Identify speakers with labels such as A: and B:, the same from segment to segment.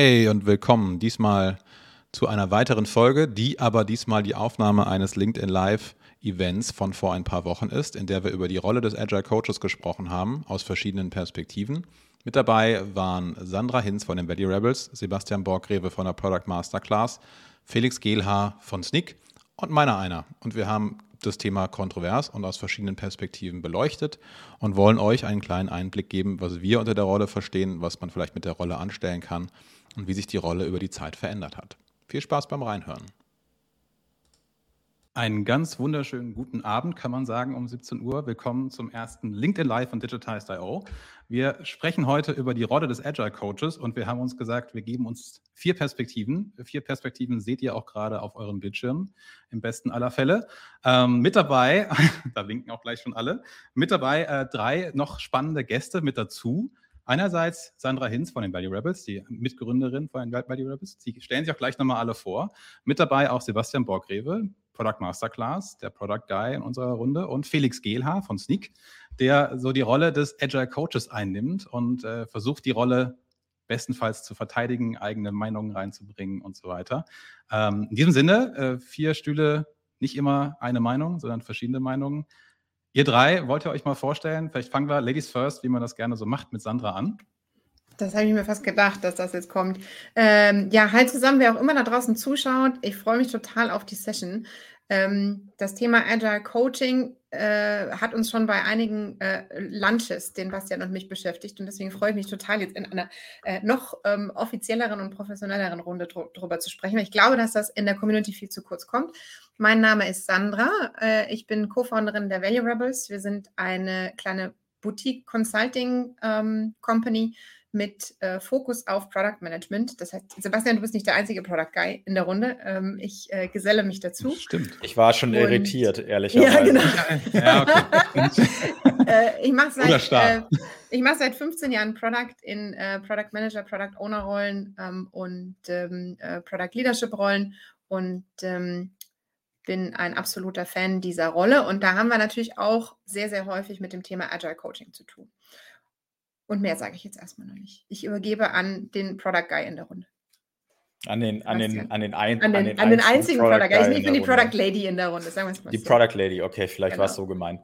A: Hey und willkommen diesmal zu einer weiteren Folge, die aber diesmal die Aufnahme eines LinkedIn Live Events von vor ein paar Wochen ist, in der wir über die Rolle des Agile Coaches gesprochen haben, aus verschiedenen Perspektiven. Mit dabei waren Sandra Hinz von den Valley Rebels, Sebastian Borgrewe von der Product Masterclass, Felix Gehlhaar von Snick und meiner einer. Und wir haben das Thema kontrovers und aus verschiedenen Perspektiven beleuchtet und wollen euch einen kleinen Einblick geben, was wir unter der Rolle verstehen, was man vielleicht mit der Rolle anstellen kann und wie sich die Rolle über die Zeit verändert hat. Viel Spaß beim Reinhören.
B: Einen ganz wunderschönen guten Abend, kann man sagen, um 17 Uhr. Willkommen zum ersten LinkedIn Live von Digitized.io. Wir sprechen heute über die Rolle des Agile Coaches und wir haben uns gesagt, wir geben uns vier Perspektiven. Vier Perspektiven seht ihr auch gerade auf eurem Bildschirm, im besten aller Fälle. Ähm, mit dabei, da winken auch gleich schon alle, mit dabei äh, drei noch spannende Gäste mit dazu. Einerseits Sandra Hinz von den Value Rebels, die Mitgründerin von den Value Rebels. Sie stellen sich auch gleich nochmal alle vor. Mit dabei auch Sebastian Borgrewe, Product Masterclass, der Product Guy in unserer Runde, und Felix Gehlhaar von Sneak, der so die Rolle des Agile Coaches einnimmt und äh, versucht, die Rolle bestenfalls zu verteidigen, eigene Meinungen reinzubringen und so weiter. Ähm, in diesem Sinne, äh, vier Stühle, nicht immer eine Meinung, sondern verschiedene Meinungen. Ihr drei, wollt ihr euch mal vorstellen? Vielleicht fangen wir Ladies First, wie man das gerne so macht, mit Sandra an.
C: Das habe ich mir fast gedacht, dass das jetzt kommt. Ähm, ja, halt zusammen, wer auch immer da draußen zuschaut. Ich freue mich total auf die Session. Ähm, das Thema Agile Coaching äh, hat uns schon bei einigen äh, Lunches, den Bastian und mich beschäftigt. Und deswegen freue ich mich total, jetzt in einer äh, noch ähm, offizielleren und professionelleren Runde dr zu sprechen. Ich glaube, dass das in der Community viel zu kurz kommt. Mein Name ist Sandra. Äh, ich bin Co-Founderin der Value Rebels. Wir sind eine kleine Boutique Consulting ähm, Company mit äh, Fokus auf Product Management. Das heißt, Sebastian, du bist nicht der einzige Product Guy in der Runde. Ähm, ich äh, geselle mich dazu.
D: Stimmt. Ich war schon Und, irritiert, ehrlicherweise. Ja, genau.
C: ja, okay. äh, ich mache seit, äh, mach seit 15 Jahren Product in äh, Product Manager, Product Owner Rollen ähm, und ähm, äh, Product Leadership Rollen und ähm, bin ein absoluter Fan dieser Rolle. Und da haben wir natürlich auch sehr, sehr häufig mit dem Thema Agile Coaching zu tun. Und mehr sage ich jetzt erstmal noch nicht. Ich übergebe an den Product Guy in der Runde.
D: An den, an den, an den,
C: ein, an den, an den, an den einzigen Product, Product Guy. Ich bin die Product Lady in der Runde,
D: sagen wir es mal Die so. Product Lady, okay, vielleicht genau. war es so gemeint.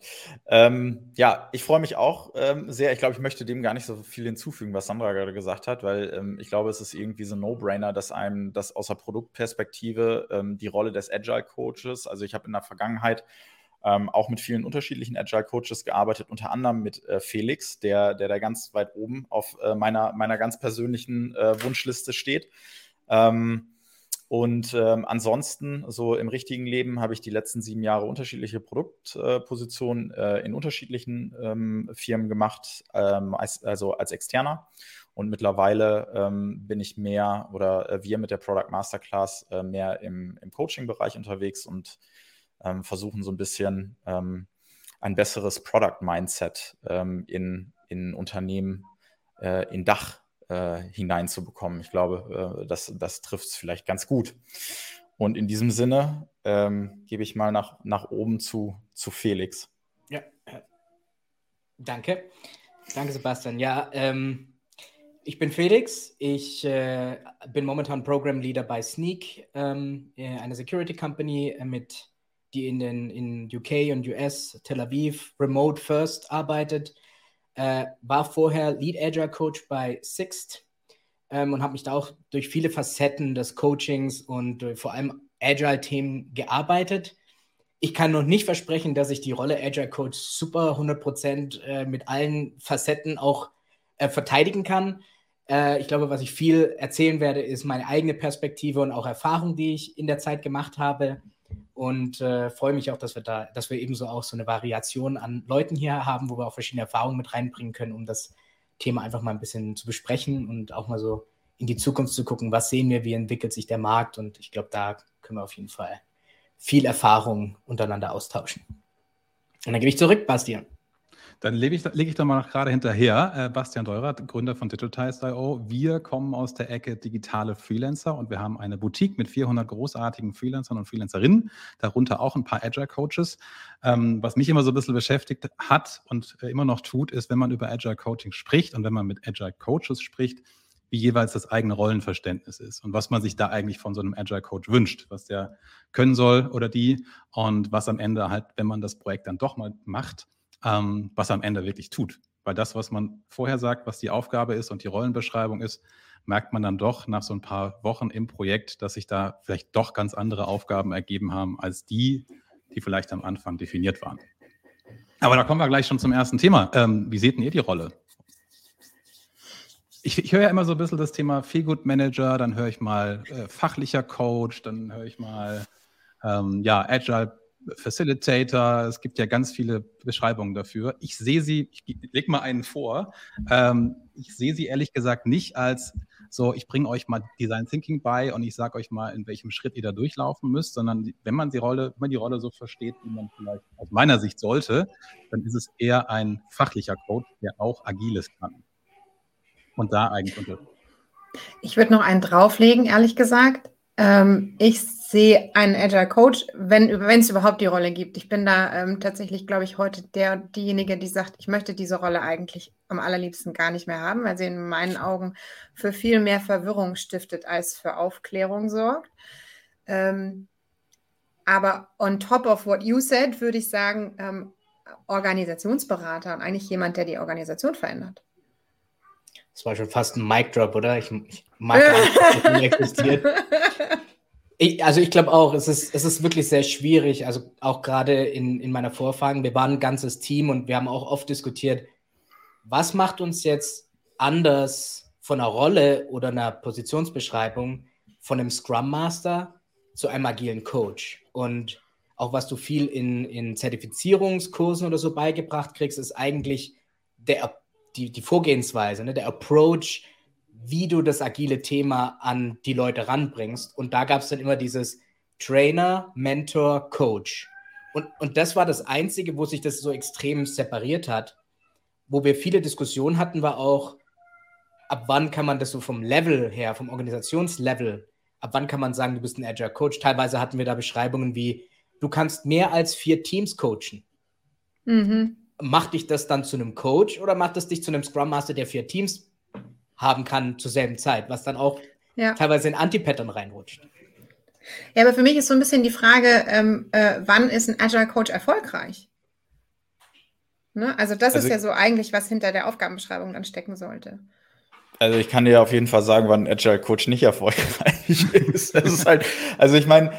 D: Ähm, ja, ich freue mich auch ähm, sehr. Ich glaube, ich möchte dem gar nicht so viel hinzufügen, was Sandra gerade gesagt hat, weil ähm, ich glaube, es ist irgendwie so ein No-Brainer, dass einem das aus der Produktperspektive ähm, die Rolle des Agile Coaches, also ich habe in der Vergangenheit ähm, auch mit vielen unterschiedlichen Agile Coaches gearbeitet, unter anderem mit äh, Felix, der, der da ganz weit oben auf äh, meiner, meiner ganz persönlichen äh, Wunschliste steht. Ähm, und ähm, ansonsten, so im richtigen Leben, habe ich die letzten sieben Jahre unterschiedliche Produktpositionen äh, in unterschiedlichen ähm, Firmen gemacht, ähm, als, also als Externer. Und mittlerweile ähm, bin ich mehr oder äh, wir mit der Product Masterclass äh, mehr im, im Coaching-Bereich unterwegs und ähm, versuchen so ein bisschen ähm, ein besseres Product-Mindset ähm, in, in Unternehmen, äh, in Dach äh, hineinzubekommen. Ich glaube, äh, das, das trifft es vielleicht ganz gut. Und in diesem Sinne ähm, gebe ich mal nach, nach oben zu, zu Felix.
E: Ja, äh, danke. Danke, Sebastian. Ja, ähm, ich bin Felix. Ich äh, bin momentan Program Leader bei Sneak, ähm, äh, eine Security Company mit die in den in UK und US, Tel Aviv, Remote First arbeitet. Äh, war vorher Lead Agile Coach bei Sixt ähm, und habe mich da auch durch viele Facetten des Coachings und äh, vor allem Agile-Themen gearbeitet. Ich kann noch nicht versprechen, dass ich die Rolle Agile Coach super 100% äh, mit allen Facetten auch äh, verteidigen kann. Äh, ich glaube, was ich viel erzählen werde, ist meine eigene Perspektive und auch Erfahrung, die ich in der Zeit gemacht habe und äh, freue mich auch, dass wir da, dass wir ebenso auch so eine Variation an Leuten hier haben, wo wir auch verschiedene Erfahrungen mit reinbringen können, um das Thema einfach mal ein bisschen zu besprechen und auch mal so in die Zukunft zu gucken, was sehen wir, wie entwickelt sich der Markt und ich glaube, da können wir auf jeden Fall viel Erfahrung untereinander austauschen. Und dann gebe ich zurück, Bastian.
B: Dann lege ich, leg ich da mal gerade hinterher. Äh, Bastian Deurer, Gründer von Digitize.io. Wir kommen aus der Ecke digitale Freelancer und wir haben eine Boutique mit 400 großartigen Freelancern und Freelancerinnen, darunter auch ein paar Agile Coaches. Ähm, was mich immer so ein bisschen beschäftigt hat und äh, immer noch tut, ist, wenn man über Agile Coaching spricht und wenn man mit Agile Coaches spricht, wie jeweils das eigene Rollenverständnis ist und was man sich da eigentlich von so einem Agile Coach wünscht, was der können soll oder die und was am Ende halt, wenn man das Projekt dann doch mal macht, ähm, was am Ende wirklich tut. Weil das, was man vorher sagt, was die Aufgabe ist und die Rollenbeschreibung ist, merkt man dann doch nach so ein paar Wochen im Projekt, dass sich da vielleicht doch ganz andere Aufgaben ergeben haben als die, die vielleicht am Anfang definiert waren. Aber da kommen wir gleich schon zum ersten Thema. Ähm, wie seht ihr die Rolle? Ich, ich höre ja immer so ein bisschen das Thema Feelgood Manager, dann höre ich mal äh, fachlicher Coach, dann höre ich mal ähm, ja, Agile Facilitator. Es gibt ja ganz viele Beschreibungen dafür. Ich sehe sie, ich lege mal einen vor. Ähm, ich sehe sie ehrlich gesagt nicht als so, ich bringe euch mal Design Thinking bei und ich sage euch mal, in welchem Schritt ihr da durchlaufen müsst, sondern wenn man die Rolle, wenn man die Rolle so versteht, wie man vielleicht aus meiner Sicht sollte, dann ist es eher ein fachlicher Coach, der auch Agiles kann. Und da eigentlich.
C: Ich würde noch einen drauflegen, ehrlich gesagt. Ähm, ich sehe einen Agile Coach, wenn es überhaupt die Rolle gibt. Ich bin da ähm, tatsächlich, glaube ich, heute der, diejenige, die sagt, ich möchte diese Rolle eigentlich am allerliebsten gar nicht mehr haben, weil sie in meinen Augen für viel mehr Verwirrung stiftet als für Aufklärung sorgt. Ähm, aber on top of what you said, würde ich sagen, ähm, Organisationsberater und eigentlich jemand, der die Organisation verändert.
E: Das war schon fast ein Mic Drop, oder? Ich, ich mag nicht, existiert. Ich, also ich glaube auch, es ist, es ist wirklich sehr schwierig, also auch gerade in, in meiner Vorfragen, wir waren ein ganzes Team und wir haben auch oft diskutiert, was macht uns jetzt anders von einer Rolle oder einer Positionsbeschreibung von einem Scrum Master zu einem agilen Coach? Und auch was du viel in, in Zertifizierungskursen oder so beigebracht kriegst, ist eigentlich der, die, die Vorgehensweise, ne, der Approach, wie du das agile Thema an die Leute ranbringst. Und da gab es dann immer dieses Trainer, Mentor, Coach. Und, und das war das Einzige, wo sich das so extrem separiert hat. Wo wir viele Diskussionen hatten, war auch, ab wann kann man das so vom Level her, vom Organisationslevel, ab wann kann man sagen, du bist ein Agile Coach? Teilweise hatten wir da Beschreibungen wie, du kannst mehr als vier Teams coachen. Mhm. Macht dich das dann zu einem Coach oder macht es dich zu einem Scrum Master, der vier Teams haben kann zur selben Zeit, was dann auch ja. teilweise in Anti-Pattern reinrutscht.
C: Ja, aber für mich ist so ein bisschen die Frage, ähm, äh, wann ist ein Agile Coach erfolgreich? Ne? Also das also ist ja so eigentlich, was hinter der Aufgabenbeschreibung dann stecken sollte.
D: Also ich kann dir auf jeden Fall sagen, wann Agile Coach nicht erfolgreich ist. Ist halt, also ich meine,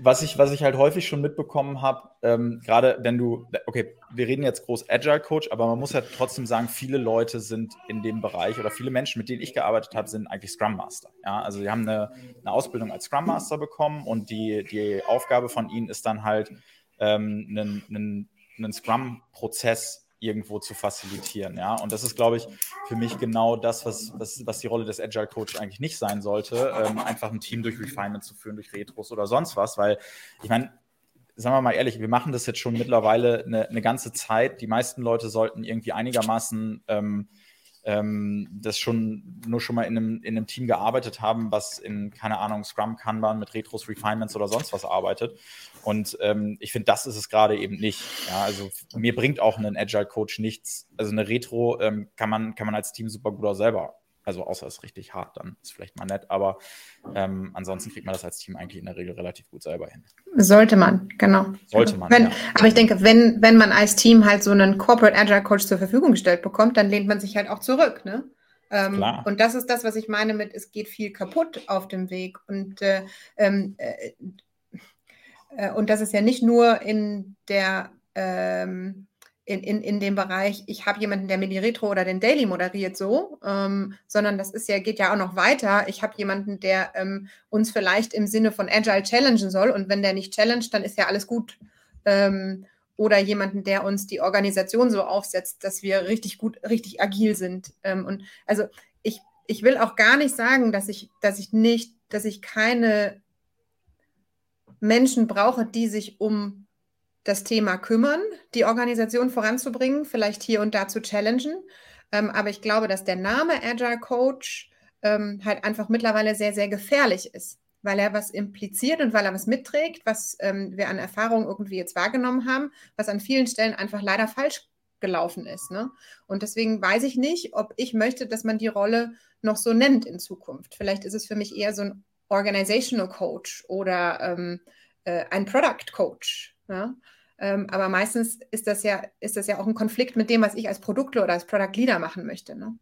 D: was ich, was ich halt häufig schon mitbekommen habe, ähm, gerade wenn du, okay, wir reden jetzt groß Agile Coach, aber man muss ja trotzdem sagen, viele Leute sind in dem Bereich oder viele Menschen, mit denen ich gearbeitet habe, sind eigentlich Scrum Master. Ja, also sie haben eine, eine Ausbildung als Scrum Master bekommen und die, die Aufgabe von ihnen ist dann halt, ähm, einen, einen, einen Scrum-Prozess irgendwo zu facilitieren. Ja? Und das ist, glaube ich, für mich genau das, was, was, was die Rolle des Agile Coach eigentlich nicht sein sollte, ähm, einfach ein Team durch Refinement zu führen, durch Retros oder sonst was, weil ich meine, sagen wir mal ehrlich, wir machen das jetzt schon mittlerweile eine, eine ganze Zeit. Die meisten Leute sollten irgendwie einigermaßen ähm, ähm, das schon nur schon mal in einem, in einem Team gearbeitet haben, was in, keine Ahnung, Scrum, Kanban mit Retros, Refinements oder sonst was arbeitet. Und ähm, ich finde, das ist es gerade eben nicht. Ja, also mir bringt auch ein Agile Coach nichts. Also eine Retro ähm, kann, man, kann man als Team super gut auch selber also außer es ist richtig hart, dann ist vielleicht mal nett, aber ähm, ansonsten kriegt man das als Team eigentlich in der Regel relativ gut selber hin.
C: Sollte man, genau.
D: Sollte man.
C: Wenn,
D: ja.
C: Aber ich denke, wenn, wenn man als Team halt so einen Corporate Agile Coach zur Verfügung gestellt bekommt, dann lehnt man sich halt auch zurück, ne? Ähm, Klar. Und das ist das, was ich meine mit, es geht viel kaputt auf dem Weg. Und, äh, ähm, äh, äh, und das ist ja nicht nur in der ähm, in, in, in dem Bereich, ich habe jemanden, der mir die Retro oder den Daily moderiert, so, ähm, sondern das ist ja, geht ja auch noch weiter. Ich habe jemanden, der ähm, uns vielleicht im Sinne von Agile challengen soll und wenn der nicht challenged, dann ist ja alles gut. Ähm, oder jemanden, der uns die Organisation so aufsetzt, dass wir richtig gut, richtig agil sind. Ähm, und also ich, ich will auch gar nicht sagen, dass ich, dass ich nicht, dass ich keine Menschen brauche, die sich um das Thema kümmern, die Organisation voranzubringen, vielleicht hier und da zu challengen. Ähm, aber ich glaube, dass der Name Agile Coach ähm, halt einfach mittlerweile sehr, sehr gefährlich ist, weil er was impliziert und weil er was mitträgt, was ähm, wir an Erfahrung irgendwie jetzt wahrgenommen haben, was an vielen Stellen einfach leider falsch gelaufen ist. Ne? Und deswegen weiß ich nicht, ob ich möchte, dass man die Rolle noch so nennt in Zukunft. Vielleicht ist es für mich eher so ein Organizational Coach oder ähm, äh, ein Product Coach. Ja? Ähm, aber meistens ist das, ja, ist das ja auch ein Konflikt mit dem, was ich als Produktler oder als Product Leader machen möchte. Ne?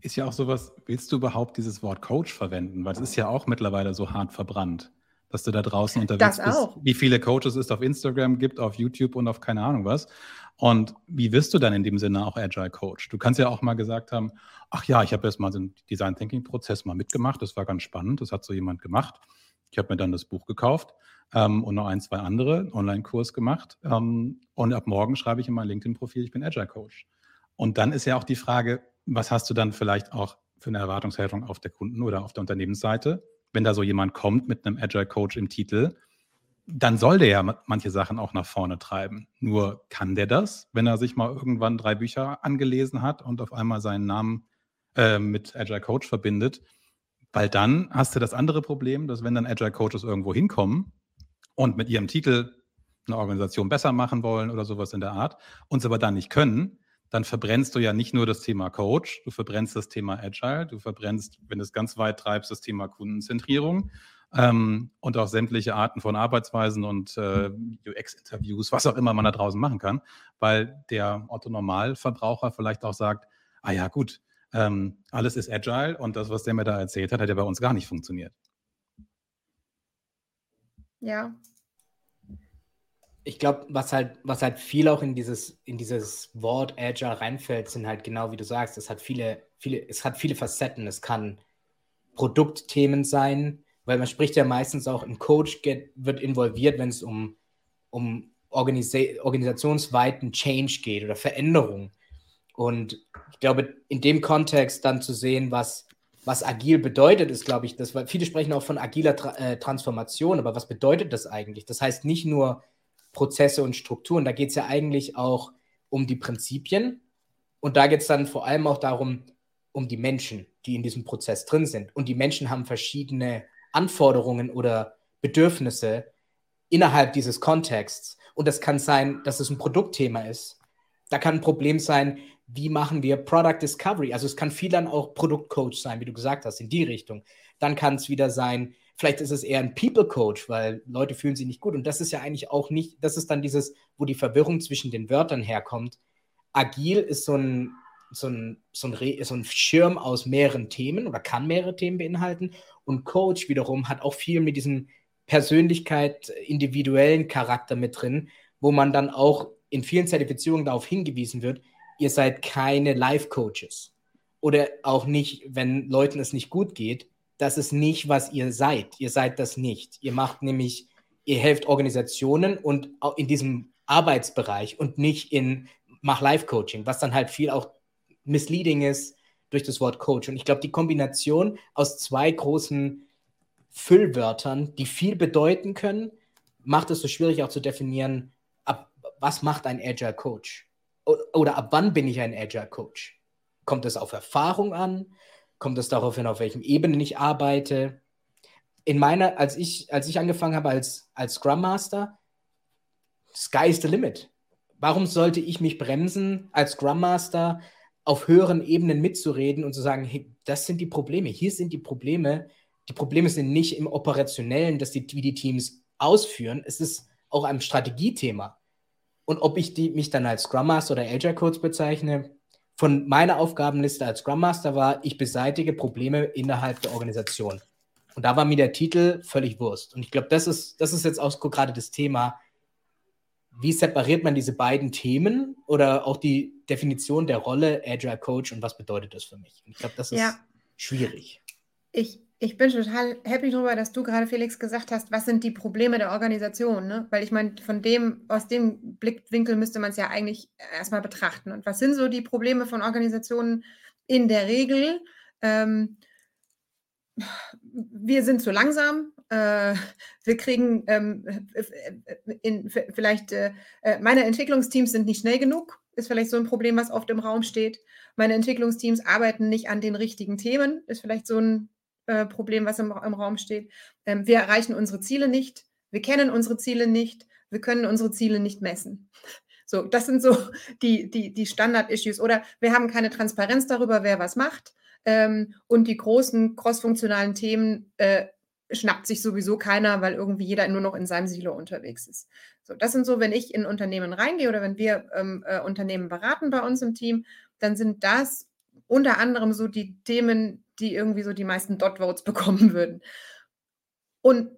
B: Ist ja auch sowas, willst du überhaupt dieses Wort Coach verwenden? Weil es ist ja auch mittlerweile so hart verbrannt, dass du da draußen unterwegs
C: das auch.
B: bist. Wie viele Coaches es auf Instagram gibt, auf YouTube und auf keine Ahnung was. Und wie wirst du dann in dem Sinne auch Agile Coach? Du kannst ja auch mal gesagt haben, ach ja, ich habe erst mal den Design Thinking Prozess mal mitgemacht, das war ganz spannend, das hat so jemand gemacht. Ich habe mir dann das Buch gekauft ähm, und noch ein, zwei andere Online-Kurs gemacht. Ähm, und ab morgen schreibe ich in mein LinkedIn-Profil, ich bin Agile Coach. Und dann ist ja auch die Frage, was hast du dann vielleicht auch für eine Erwartungshaltung auf der Kunden- oder auf der Unternehmensseite? Wenn da so jemand kommt mit einem Agile Coach im Titel, dann soll der ja manche Sachen auch nach vorne treiben. Nur kann der das, wenn er sich mal irgendwann drei Bücher angelesen hat und auf einmal seinen Namen äh, mit Agile Coach verbindet? Weil dann hast du das andere Problem, dass wenn dann Agile Coaches irgendwo hinkommen und mit ihrem Titel eine Organisation besser machen wollen oder sowas in der Art, uns aber dann nicht können, dann verbrennst du ja nicht nur das Thema Coach, du verbrennst das Thema Agile, du verbrennst, wenn du es ganz weit treibst, das Thema Kundenzentrierung ähm, und auch sämtliche Arten von Arbeitsweisen und äh, UX-Interviews, was auch immer man da draußen machen kann, weil der Otto-Normalverbraucher vielleicht auch sagt, ah ja gut, ähm, alles ist Agile und das, was der mir da erzählt hat, hat ja bei uns gar nicht funktioniert.
C: Ja,
E: ich glaube, was halt, was halt viel auch in dieses, in dieses Wort Agile reinfällt, sind halt genau wie du sagst, es hat viele, viele, es hat viele Facetten. Es kann Produktthemen sein, weil man spricht ja meistens auch, ein Coach get, wird involviert, wenn es um, um Organisa organisationsweiten Change geht oder Veränderung. Und ich glaube, in dem Kontext dann zu sehen, was, was agil bedeutet, ist, glaube ich, das, weil viele sprechen auch von agiler Tra äh, Transformation, aber was bedeutet das eigentlich? Das heißt nicht nur, Prozesse und Strukturen. Da geht es ja eigentlich auch um die Prinzipien und da geht es dann vor allem auch darum, um die Menschen, die in diesem Prozess drin sind. Und die Menschen haben verschiedene Anforderungen oder Bedürfnisse innerhalb dieses Kontexts. Und das kann sein, dass es ein Produktthema ist. Da kann ein Problem sein, wie machen wir Product Discovery? Also es kann viel dann auch Produktcoach sein, wie du gesagt hast, in die Richtung. Dann kann es wieder sein, Vielleicht ist es eher ein People-Coach, weil Leute fühlen sich nicht gut. Und das ist ja eigentlich auch nicht, das ist dann dieses, wo die Verwirrung zwischen den Wörtern herkommt. Agil ist so ein, so ein, so ein, so ein Schirm aus mehreren Themen oder kann mehrere Themen beinhalten. Und Coach wiederum hat auch viel mit diesem Persönlichkeit, individuellen Charakter mit drin, wo man dann auch in vielen Zertifizierungen darauf hingewiesen wird, ihr seid keine Life-Coaches. Oder auch nicht, wenn Leuten es nicht gut geht, das ist nicht, was ihr seid. Ihr seid das nicht. Ihr macht nämlich, ihr helft Organisationen und in diesem Arbeitsbereich und nicht in mach Life-Coaching, was dann halt viel auch misleading ist durch das Wort Coach. Und ich glaube, die Kombination aus zwei großen Füllwörtern, die viel bedeuten können, macht es so schwierig auch zu definieren, ab, was macht ein Agile Coach? Oder, ab wann bin ich ein Agile Coach? Kommt es auf Erfahrung an? Kommt es darauf hin, auf welchen Ebenen ich arbeite? In meiner, als ich, als ich angefangen habe als, als Scrum Master, Sky is the limit. Warum sollte ich mich bremsen, als Scrum Master auf höheren Ebenen mitzureden und zu sagen, hey, das sind die Probleme, hier sind die Probleme. Die Probleme sind nicht im Operationellen, dass die, wie die Teams ausführen, es ist auch ein Strategiethema. Und ob ich die, mich dann als Scrum Master oder Agile Coach bezeichne, von meiner Aufgabenliste als Scrum Master war, ich beseitige Probleme innerhalb der Organisation. Und da war mir der Titel völlig Wurst. Und ich glaube, das ist, das ist jetzt auch gerade das Thema, wie separiert man diese beiden Themen oder auch die Definition der Rolle Agile Coach und was bedeutet das für mich? Und ich glaube, das ist ja. schwierig.
C: Ich, ich bin total happy darüber, dass du gerade, Felix, gesagt hast, was sind die Probleme der Organisation? Ne? Weil ich meine, von dem, aus dem Blickwinkel müsste man es ja eigentlich erstmal betrachten. Und was sind so die Probleme von Organisationen in der Regel? Ähm, wir sind zu langsam. Äh, wir kriegen ähm, in, vielleicht, äh, meine Entwicklungsteams sind nicht schnell genug, ist vielleicht so ein Problem, was oft im Raum steht. Meine Entwicklungsteams arbeiten nicht an den richtigen Themen, ist vielleicht so ein äh, Problem, was im, im Raum steht. Ähm, wir erreichen unsere Ziele nicht, wir kennen unsere Ziele nicht, wir können unsere Ziele nicht messen. So, das sind so die, die, die Standard-Issues. Oder wir haben keine Transparenz darüber, wer was macht. Ähm, und die großen crossfunktionalen Themen äh, schnappt sich sowieso keiner, weil irgendwie jeder nur noch in seinem Silo unterwegs ist. So, das sind so, wenn ich in Unternehmen reingehe oder wenn wir ähm, äh, Unternehmen beraten bei uns im Team, dann sind das unter anderem so die Themen, die irgendwie so die meisten Dot-Votes bekommen würden. Und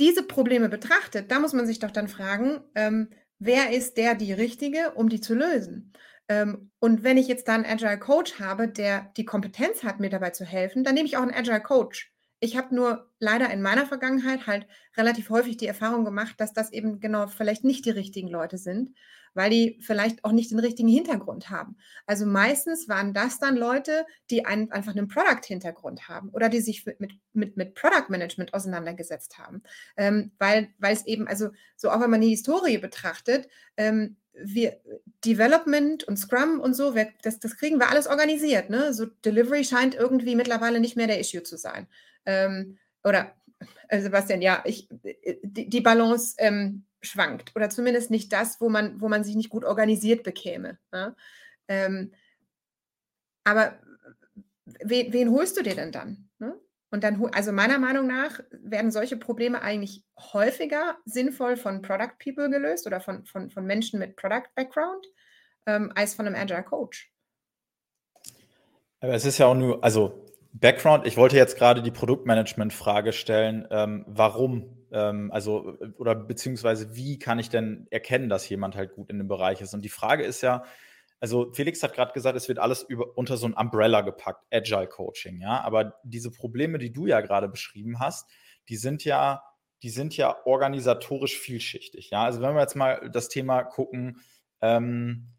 C: diese Probleme betrachtet, da muss man sich doch dann fragen, ähm, wer ist der die Richtige, um die zu lösen? Ähm, und wenn ich jetzt da einen Agile Coach habe, der die Kompetenz hat, mir dabei zu helfen, dann nehme ich auch einen Agile Coach. Ich habe nur leider in meiner Vergangenheit halt relativ häufig die Erfahrung gemacht, dass das eben genau vielleicht nicht die richtigen Leute sind, weil die vielleicht auch nicht den richtigen Hintergrund haben. Also meistens waren das dann Leute, die einen, einfach einen Product-Hintergrund haben oder die sich mit, mit, mit Product Management auseinandergesetzt haben. Ähm, weil, weil es eben, also so auch wenn man die Historie betrachtet, ähm, wir, Development und Scrum und so, wir, das, das kriegen wir alles organisiert. Ne? So Delivery scheint irgendwie mittlerweile nicht mehr der Issue zu sein. Ähm, oder äh, Sebastian, ja, ich, äh, die, die Balance ähm, schwankt oder zumindest nicht das, wo man, wo man sich nicht gut organisiert bekäme. Ne? Ähm, aber wen, wen, holst du dir denn dann? Ne? Und dann, also meiner Meinung nach werden solche Probleme eigentlich häufiger sinnvoll von Product People gelöst oder von, von, von Menschen mit Product Background ähm, als von einem Agile Coach.
D: Aber es ist ja auch nur, also Background, ich wollte jetzt gerade die Produktmanagement-Frage stellen, ähm, warum, ähm, also, oder beziehungsweise wie kann ich denn erkennen, dass jemand halt gut in dem Bereich ist? Und die Frage ist ja, also Felix hat gerade gesagt, es wird alles über, unter so ein Umbrella gepackt, Agile Coaching, ja, aber diese Probleme, die du ja gerade beschrieben hast, die sind ja, die sind ja organisatorisch vielschichtig, ja, also wenn wir jetzt mal das Thema gucken, ähm,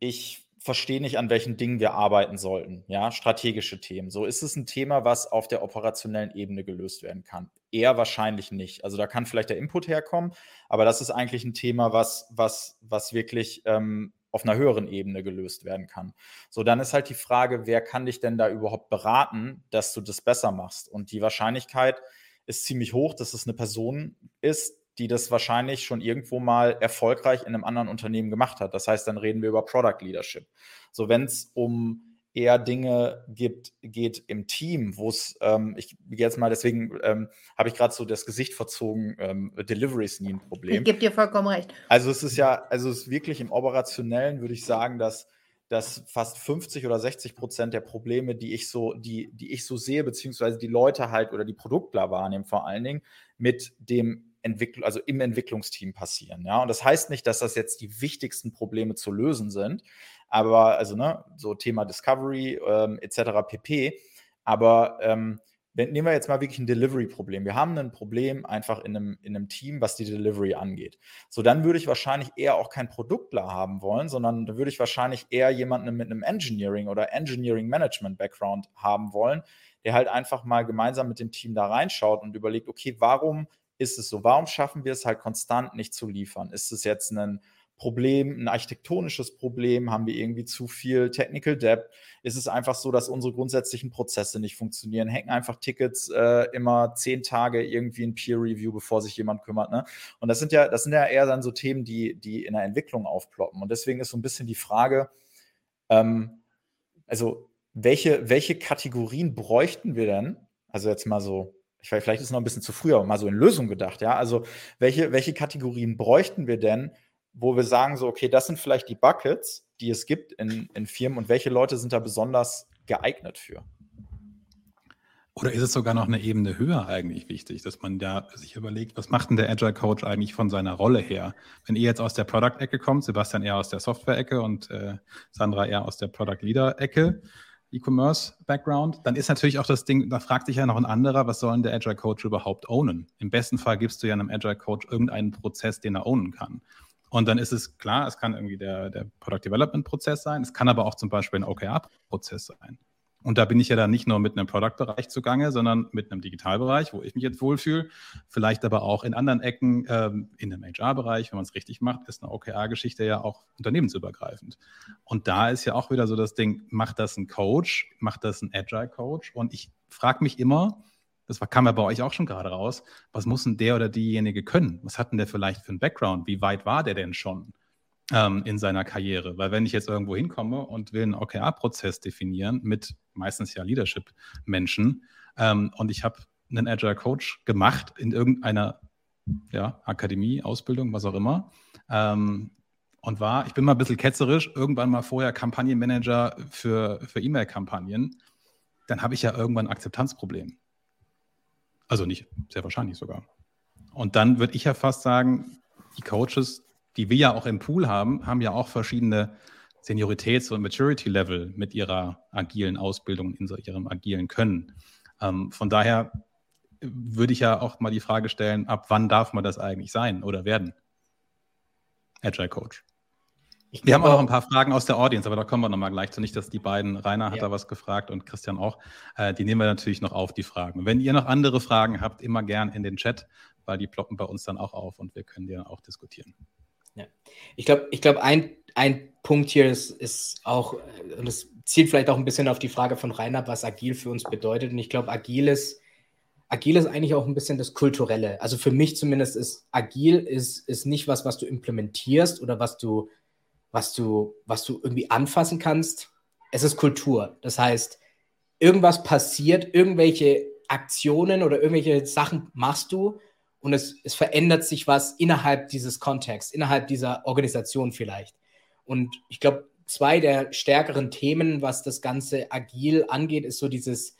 D: ich verstehe nicht, an welchen Dingen wir arbeiten sollten. Ja, strategische Themen. So ist es ein Thema, was auf der operationellen Ebene gelöst werden kann. Eher wahrscheinlich nicht. Also da kann vielleicht der Input herkommen, aber das ist eigentlich ein Thema, was, was, was wirklich ähm, auf einer höheren Ebene gelöst werden kann. So, dann ist halt die Frage, wer kann dich denn da überhaupt beraten, dass du das besser machst? Und die Wahrscheinlichkeit ist ziemlich hoch, dass es eine Person ist, die das wahrscheinlich schon irgendwo mal erfolgreich in einem anderen Unternehmen gemacht hat. Das heißt, dann reden wir über Product Leadership. So, wenn es um eher Dinge gibt, geht im Team, wo es, ähm, ich gehe jetzt mal, deswegen ähm, habe ich gerade so das Gesicht verzogen, ähm, Delivery ist nie ein Problem.
C: Ich gebe dir vollkommen recht.
D: Also es ist ja, also es ist wirklich im Operationellen, würde ich sagen, dass, dass fast 50 oder 60 Prozent der Probleme, die ich so, die, die ich so sehe, beziehungsweise die Leute halt oder die Produktler wahrnehmen, vor allen Dingen, mit dem Entwicklung, also im Entwicklungsteam passieren. Ja, und das heißt nicht, dass das jetzt die wichtigsten Probleme zu lösen sind, aber also ne, so Thema Discovery ähm, etc. pp. Aber ähm, nehmen wir jetzt mal wirklich ein Delivery-Problem. Wir haben ein Problem einfach in einem, in einem Team, was die Delivery angeht. So, dann würde ich wahrscheinlich eher auch kein Produktler haben wollen, sondern da würde ich wahrscheinlich eher jemanden mit einem Engineering oder Engineering Management Background haben wollen, der halt einfach mal gemeinsam mit dem Team da reinschaut und überlegt, okay, warum ist es so? Warum schaffen wir es halt konstant nicht zu liefern? Ist es jetzt ein Problem, ein architektonisches Problem? Haben wir irgendwie zu viel Technical Debt? Ist es einfach so, dass unsere grundsätzlichen Prozesse nicht funktionieren? Hängen einfach Tickets äh, immer zehn Tage irgendwie in Peer Review, bevor sich jemand kümmert? Ne? Und das sind ja, das sind ja eher dann so Themen, die, die in der Entwicklung aufploppen. Und deswegen ist so ein bisschen die Frage, ähm, also welche, welche Kategorien bräuchten wir denn? Also jetzt mal so ich weiß, vielleicht ist es noch ein bisschen zu früh, aber mal so in Lösung gedacht, ja. Also, welche, welche Kategorien bräuchten wir denn, wo wir sagen, so, okay, das sind vielleicht die Buckets, die es gibt in, in Firmen und welche Leute sind da besonders geeignet für?
B: Oder ist es sogar noch eine Ebene höher eigentlich wichtig, dass man da sich überlegt, was macht denn der Agile Coach eigentlich von seiner Rolle her? Wenn ihr jetzt aus der Product-Ecke kommt, Sebastian eher aus der Software-Ecke und äh, Sandra eher aus der Product Leader-Ecke, E-Commerce-Background, dann ist natürlich auch das Ding, da fragt sich ja noch ein anderer, was soll denn der Agile Coach überhaupt ownen? Im besten Fall gibst du ja einem Agile Coach irgendeinen Prozess, den er ownen kann. Und dann ist es klar, es kann irgendwie der, der Product Development Prozess sein, es kann aber auch zum Beispiel ein OKR-Prozess sein. Und da bin ich ja dann nicht nur mit einem Product-Bereich zugange, sondern mit einem Digitalbereich, wo ich mich jetzt wohlfühle. Vielleicht aber auch in anderen Ecken, ähm, in einem HR-Bereich, wenn man es richtig macht, ist eine OKR-Geschichte ja auch unternehmensübergreifend. Und da ist ja auch wieder so das Ding, macht das ein Coach, macht das ein Agile-Coach? Und ich frage mich immer, das kam ja bei euch auch schon gerade raus, was muss denn der oder diejenige können? Was hat denn der vielleicht für einen Background? Wie weit war der denn schon? ähm, in seiner Karriere. Weil wenn ich jetzt irgendwo hinkomme und will einen OKR-Prozess definieren mit meistens ja Leadership-Menschen ähm, und ich habe einen Agile Coach gemacht in irgendeiner ja, Akademie, Ausbildung, was auch immer. Ähm, und war, ich bin mal ein bisschen ketzerisch, irgendwann mal vorher Kampagnenmanager für, für E-Mail-Kampagnen, dann habe ich ja irgendwann ein Akzeptanzproblem. Also nicht, sehr wahrscheinlich sogar. Und dann würde ich ja fast sagen, die Coaches, die wir ja auch im Pool haben, haben ja auch verschiedene Senioritäts- und Maturity-Level mit ihrer agilen Ausbildung, in ihrem agilen Können. Ähm, von daher würde ich ja auch mal die Frage stellen, ab wann darf man das eigentlich sein oder werden? Agile Coach. Ich wir haben auch noch ein paar Fragen aus der Audience, aber da kommen wir nochmal gleich zu. Nicht, dass die beiden, Rainer hat ja. da was gefragt und Christian auch, äh, die nehmen wir natürlich noch auf, die Fragen. Wenn ihr noch andere Fragen habt, immer gern in den Chat, weil die ploppen bei uns dann auch auf und wir können die dann auch diskutieren.
E: Ja. Ich glaube, ich glaub, ein, ein Punkt hier ist, ist auch, und das zielt vielleicht auch ein bisschen auf die Frage von Rainer, was agil für uns bedeutet. Und ich glaube, agil ist, agil ist eigentlich auch ein bisschen das Kulturelle. Also für mich zumindest ist agil ist, ist nicht was, was du implementierst oder was du, was du, was du irgendwie anfassen kannst. Es ist Kultur. Das heißt, irgendwas passiert, irgendwelche Aktionen oder irgendwelche Sachen machst du und es, es verändert sich was innerhalb dieses Kontexts, innerhalb dieser Organisation vielleicht. Und ich glaube, zwei der stärkeren Themen, was das Ganze agil angeht, ist so dieses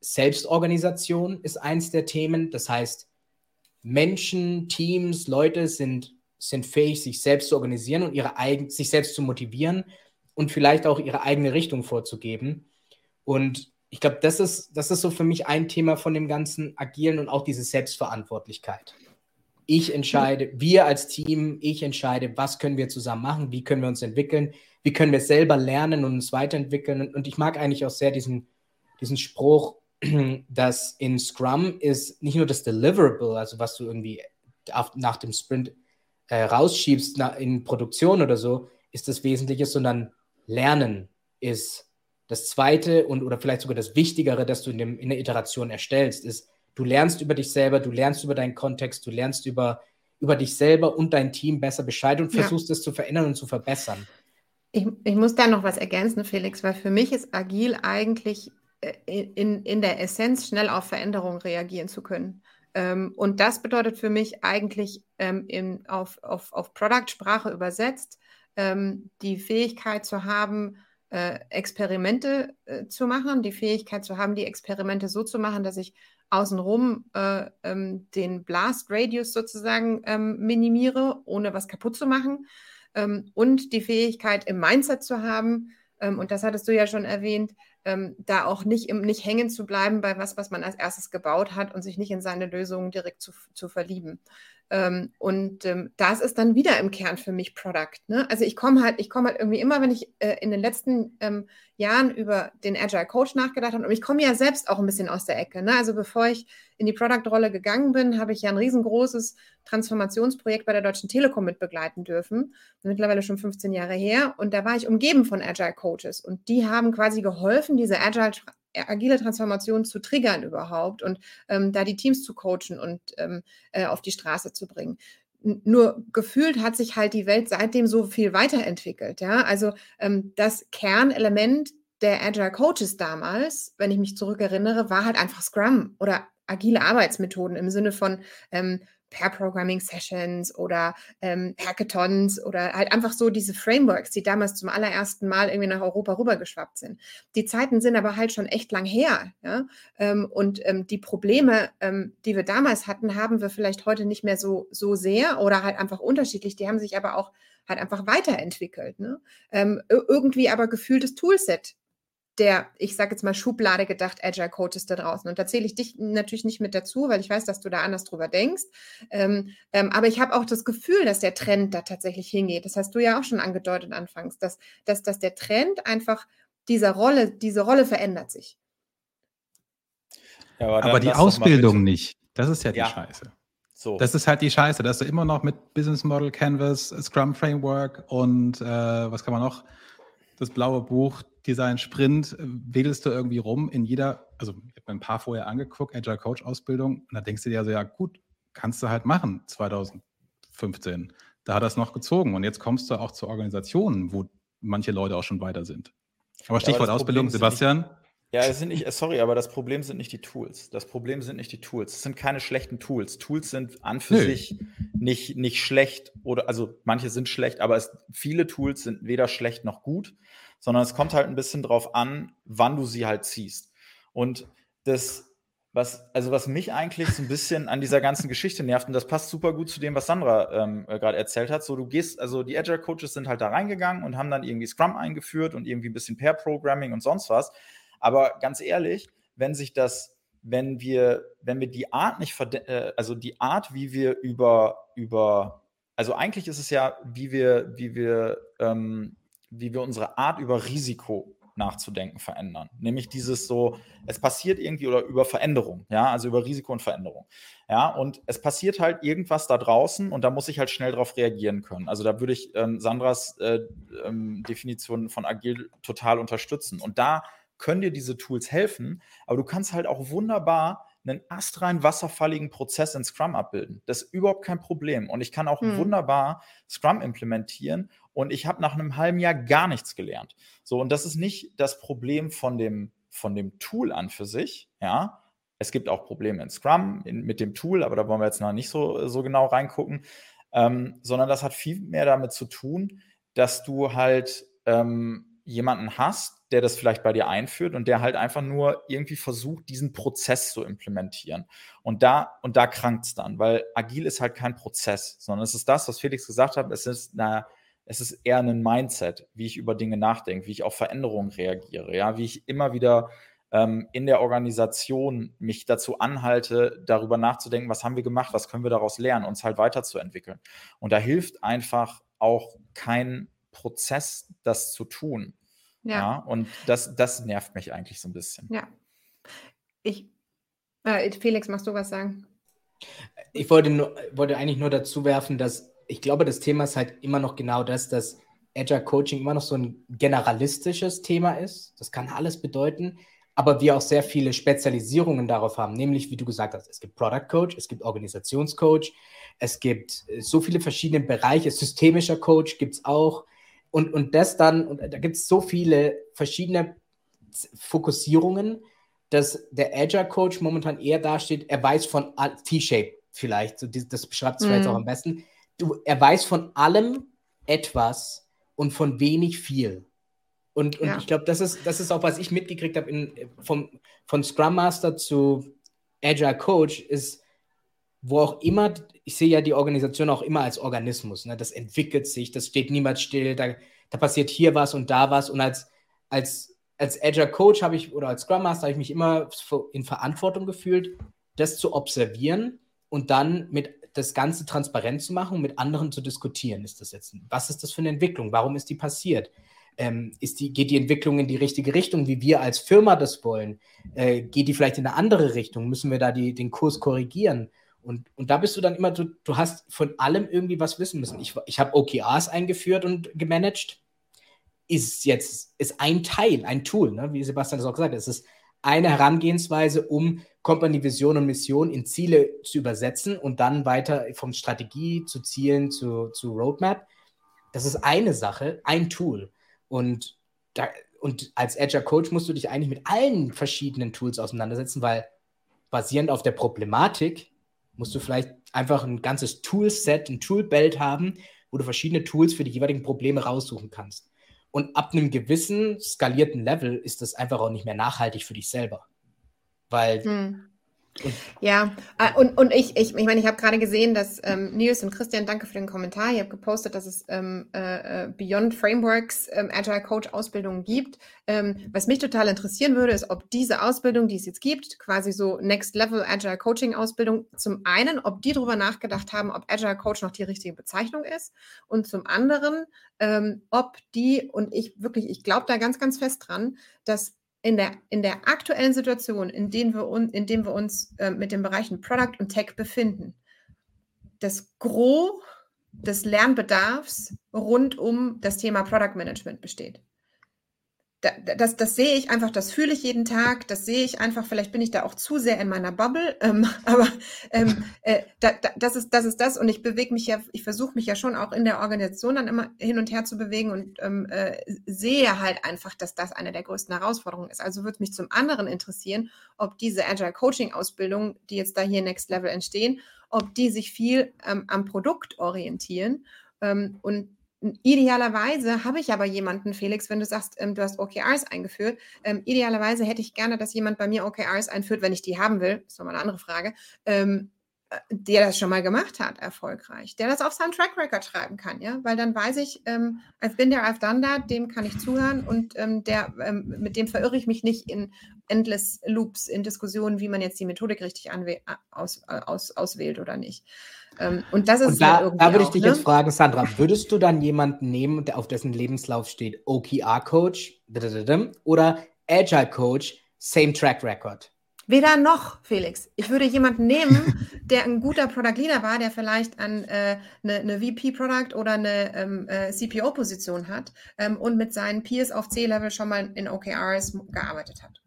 E: Selbstorganisation ist eins der Themen. Das heißt, Menschen, Teams, Leute sind, sind fähig, sich selbst zu organisieren und ihre eigen, sich selbst zu motivieren und vielleicht auch ihre eigene Richtung vorzugeben. Und ich glaube, das ist, das ist so für mich ein Thema von dem ganzen Agieren und auch diese Selbstverantwortlichkeit. Ich entscheide, wir als Team, ich entscheide, was können wir zusammen machen, wie können wir uns entwickeln, wie können wir selber lernen und uns weiterentwickeln. Und ich mag eigentlich auch sehr diesen, diesen Spruch, dass in Scrum ist nicht nur das Deliverable, also was du irgendwie nach dem Sprint äh, rausschiebst in Produktion oder so, ist das Wesentliche, sondern Lernen ist das Zweite und oder vielleicht sogar das Wichtigere, das du in, dem, in der Iteration erstellst, ist, du lernst über dich selber, du lernst über deinen Kontext, du lernst über, über dich selber und dein Team besser Bescheid und versuchst ja. es zu verändern und zu verbessern.
C: Ich, ich muss da noch was ergänzen, Felix, weil für mich ist agil eigentlich äh, in, in der Essenz schnell auf Veränderungen reagieren zu können. Ähm, und das bedeutet für mich eigentlich ähm, in, auf, auf, auf Product-Sprache übersetzt, ähm, die Fähigkeit zu haben, äh, Experimente äh, zu machen, die Fähigkeit zu haben, die Experimente so zu machen, dass ich außenrum äh, ähm, den Blast Radius sozusagen ähm, minimiere, ohne was kaputt zu machen. Ähm, und die Fähigkeit im Mindset zu haben, ähm, und das hattest du ja schon erwähnt, ähm, da auch nicht, im, nicht hängen zu bleiben bei was, was man als erstes gebaut hat und sich nicht in seine Lösungen direkt zu, zu verlieben. Ähm, und ähm, das ist dann wieder im Kern für mich Product. Ne? Also ich komme halt, ich komme halt irgendwie immer, wenn ich äh, in den letzten ähm, Jahren über den Agile Coach nachgedacht habe, und ich komme ja selbst auch ein bisschen aus der Ecke. Ne? Also bevor ich in die Product-Rolle gegangen bin, habe ich ja ein riesengroßes Transformationsprojekt bei der Deutschen Telekom mit begleiten dürfen. Mittlerweile schon 15 Jahre her. Und da war ich umgeben von Agile Coaches. Und die haben quasi geholfen, diese Agile agile Transformation zu triggern überhaupt und ähm, da die Teams zu coachen und ähm, äh, auf die Straße zu bringen. Nur gefühlt hat sich halt die Welt seitdem so viel weiterentwickelt. Ja? Also ähm, das Kernelement der Agile Coaches damals, wenn ich mich zurückerinnere, war halt einfach Scrum oder agile Arbeitsmethoden im Sinne von ähm, Pair-Programming-Sessions oder ähm, Hackathons oder halt einfach so diese Frameworks, die damals zum allerersten Mal irgendwie nach Europa rübergeschwappt sind. Die Zeiten sind aber halt schon echt lang her. Ja? Ähm, und ähm, die Probleme, ähm, die wir damals hatten, haben wir vielleicht heute nicht mehr so, so sehr oder halt einfach unterschiedlich. Die haben sich aber auch halt einfach weiterentwickelt. Ne? Ähm, irgendwie aber gefühltes Toolset der, ich sage jetzt mal, Schublade gedacht Agile Coaches da draußen. Und da zähle ich dich natürlich nicht mit dazu, weil ich weiß, dass du da anders drüber denkst. Ähm, ähm, aber ich habe auch das Gefühl, dass der Trend da tatsächlich hingeht. Das hast du ja auch schon angedeutet anfangs, dass, dass, dass der Trend einfach dieser Rolle, diese Rolle verändert sich.
B: Ja, aber, aber die Ausbildung nicht. Das ist ja die ja. Scheiße. So. Das ist halt die Scheiße, dass du immer noch mit Business Model Canvas, Scrum Framework und äh, was kann man noch? Das blaue Buch, Design Sprint äh, wedelst du irgendwie rum in jeder, also ich habe mir ein paar vorher angeguckt, Agile Coach Ausbildung, und da denkst du dir also, ja gut, kannst du halt machen 2015. da hat das noch gezogen. Und jetzt kommst du auch zu Organisationen, wo manche Leute auch schon weiter sind. Aber Stichwort ja, aber Ausbildung, Sebastian.
D: Ja, es sind nicht, sorry, aber das Problem sind nicht die Tools. Das Problem sind nicht die Tools. Es sind keine schlechten Tools. Tools sind an für Nö. sich nicht, nicht schlecht oder, also manche sind schlecht, aber es, viele Tools sind weder schlecht noch gut, sondern es kommt halt ein bisschen drauf an, wann du sie halt ziehst. Und das, was, also was mich eigentlich so ein bisschen an dieser ganzen Geschichte nervt, und das passt super gut zu dem, was Sandra ähm, äh, gerade erzählt hat. So, du gehst, also die Agile Coaches sind halt da reingegangen und haben dann irgendwie Scrum eingeführt und irgendwie ein bisschen Pair Programming und sonst was. Aber ganz ehrlich, wenn sich das, wenn wir, wenn wir die Art nicht, äh, also die Art, wie wir über, über, also eigentlich ist es ja, wie wir, wie wir, ähm, wie wir unsere Art über Risiko nachzudenken verändern. Nämlich dieses so, es passiert irgendwie oder über Veränderung, ja, also über Risiko und Veränderung. Ja, und es passiert halt irgendwas da draußen und da muss ich halt schnell darauf reagieren können. Also da würde ich ähm, Sandras äh, ähm, Definition von agil total unterstützen. Und da können dir diese Tools helfen, aber du kannst halt auch wunderbar einen astrein wasserfalligen Prozess in Scrum abbilden. Das ist überhaupt kein Problem. Und ich kann auch hm. wunderbar Scrum implementieren und ich habe nach einem halben Jahr gar nichts gelernt. So, und das ist nicht das Problem von dem, von dem Tool an für sich, ja. Es gibt auch Probleme in Scrum in, mit dem Tool, aber da wollen wir jetzt noch nicht so, so genau reingucken, ähm, sondern das hat viel mehr damit zu tun, dass du halt ähm, jemanden hast, der das vielleicht bei dir einführt und der halt einfach nur irgendwie versucht, diesen Prozess zu implementieren. Und da, und da krankt es dann, weil agil ist halt kein Prozess, sondern es ist das, was Felix gesagt hat, es ist eine es ist eher ein Mindset, wie ich über Dinge nachdenke, wie ich auf Veränderungen reagiere, ja, wie ich immer wieder ähm, in der Organisation mich dazu anhalte, darüber nachzudenken, was haben wir gemacht, was können wir daraus lernen, uns halt weiterzuentwickeln. Und da hilft einfach auch kein Prozess, das zu tun. Ja. ja und das, das nervt mich eigentlich so ein bisschen.
C: Ja. Ich, äh, Felix, machst du was sagen?
E: Ich wollte, nur, wollte eigentlich nur dazu werfen, dass ich glaube, das Thema ist halt immer noch genau das, dass Agile Coaching immer noch so ein generalistisches Thema ist. Das kann alles bedeuten, aber wir auch sehr viele Spezialisierungen darauf haben, nämlich wie du gesagt hast, es gibt Product Coach, es gibt Organisationscoach, es gibt äh, so viele verschiedene Bereiche, systemischer Coach gibt es auch. Und, und das dann, und da gibt es so viele verschiedene Fokussierungen, dass der Agile Coach momentan eher dasteht, er weiß von T-Shape vielleicht, so das beschreibt es mhm. vielleicht auch am besten du, er weiß von allem etwas und von wenig viel. Und, und ja. ich glaube, das ist, das ist auch, was ich mitgekriegt habe vom, von Scrum Master zu Agile Coach, ist, wo auch immer, ich sehe ja die Organisation auch immer als Organismus. Ne? Das entwickelt sich, das steht niemals still, da, da passiert hier was und da was. Und als, als, als Agile Coach habe ich oder als Scrum Master habe ich mich immer in Verantwortung gefühlt, das zu observieren und dann mit das Ganze transparent zu machen und mit anderen zu diskutieren. Ist das jetzt, was ist das für eine Entwicklung? Warum ist die passiert? Ähm, ist die, geht die Entwicklung in die richtige Richtung, wie wir als Firma das wollen? Äh, geht die vielleicht in eine andere Richtung? Müssen wir da die, den Kurs korrigieren? Und, und da bist du dann immer, du, du hast von allem irgendwie was wissen müssen. Ich, ich habe OKRs eingeführt und gemanagt. Ist jetzt ist ein Teil, ein Tool, ne? wie Sebastian das auch gesagt hat. Es ist eine Herangehensweise, um Company Vision und Mission in Ziele zu übersetzen und dann weiter von Strategie zu Zielen zu, zu Roadmap. Das ist eine Sache, ein Tool. Und, da, und als Agile Coach musst du dich eigentlich mit allen verschiedenen Tools auseinandersetzen, weil basierend auf der Problematik musst du vielleicht einfach ein ganzes Toolset, ein Toolbelt haben, wo du verschiedene Tools für die jeweiligen Probleme raussuchen kannst. Und ab einem gewissen skalierten Level ist das einfach auch nicht mehr nachhaltig für dich selber. Weil. Hm.
C: Ja, ah, und, und ich, ich, ich meine, ich habe gerade gesehen, dass ähm, Nils und Christian, danke für den Kommentar. Ihr habt gepostet, dass es ähm, äh, äh, Beyond Frameworks ähm, Agile Coach Ausbildungen gibt. Ähm, was mich total interessieren würde, ist, ob diese Ausbildung, die es jetzt gibt, quasi so Next Level Agile Coaching Ausbildung, zum einen, ob die darüber nachgedacht haben, ob Agile Coach noch die richtige Bezeichnung ist und zum anderen, ähm, ob die, und ich wirklich, ich glaube da ganz, ganz fest dran, dass in der, in der aktuellen Situation, in, denen wir, un, in dem wir uns äh, mit den Bereichen Product und Tech befinden, das Gros des Lernbedarfs rund um das Thema Product Management besteht. Das, das sehe ich einfach, das fühle ich jeden Tag, das sehe ich einfach, vielleicht bin ich da auch zu sehr in meiner Bubble, ähm, aber ähm, äh, da, da, das, ist, das ist das und ich bewege mich ja, ich versuche mich ja schon auch in der Organisation dann immer hin und her zu bewegen und ähm, äh, sehe halt einfach, dass das eine der größten Herausforderungen ist. Also würde mich zum anderen interessieren, ob diese Agile Coaching Ausbildung, die jetzt da hier Next Level entstehen, ob die sich viel ähm, am Produkt orientieren ähm, und Idealerweise habe ich aber jemanden, Felix, wenn du sagst, ähm, du hast OKRs eingeführt. Ähm, idealerweise hätte ich gerne, dass jemand bei mir OKRs einführt, wenn ich die haben will. Das ist nochmal eine andere Frage. Ähm, äh, der das schon mal gemacht hat, erfolgreich, der das auf seinem Track Record schreiben kann, ja, weil dann weiß ich, ähm, I've been there, I've done that, dem kann ich zuhören und ähm, der, ähm, mit dem verirre ich mich nicht in endless Loops, in Diskussionen, wie man jetzt die Methodik richtig aus, aus, auswählt oder nicht. Ähm, und das ist und
E: da, da würde ich dich ne? jetzt fragen, Sandra, würdest du dann jemanden nehmen, der auf dessen Lebenslauf steht, OKR Coach oder Agile Coach, same Track Record?
C: Weder noch, Felix. Ich würde jemanden nehmen, der ein guter Product Leader war, der vielleicht an äh, eine, eine VP Product oder eine ähm, äh, CPO Position hat ähm, und mit seinen Peers auf C-Level schon mal in OKRs gearbeitet hat.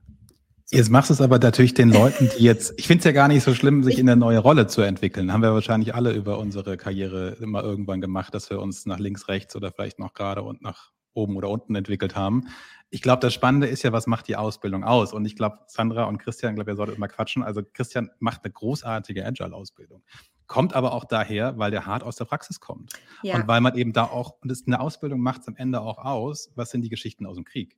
B: Jetzt machst du es aber natürlich den Leuten, die jetzt, ich finde es ja gar nicht so schlimm, sich in eine neue Rolle zu entwickeln. Haben wir wahrscheinlich alle über unsere Karriere immer irgendwann gemacht, dass wir uns nach links, rechts oder vielleicht noch gerade und nach oben oder unten entwickelt haben. Ich glaube, das Spannende ist ja, was macht die Ausbildung aus? Und ich glaube, Sandra und Christian, glaube ihr solltet mal quatschen. Also Christian macht eine großartige Agile-Ausbildung. Kommt aber auch daher, weil der hart aus der Praxis kommt. Ja. Und weil man eben da auch, und das, eine Ausbildung macht es am Ende auch aus, was sind die Geschichten aus dem Krieg?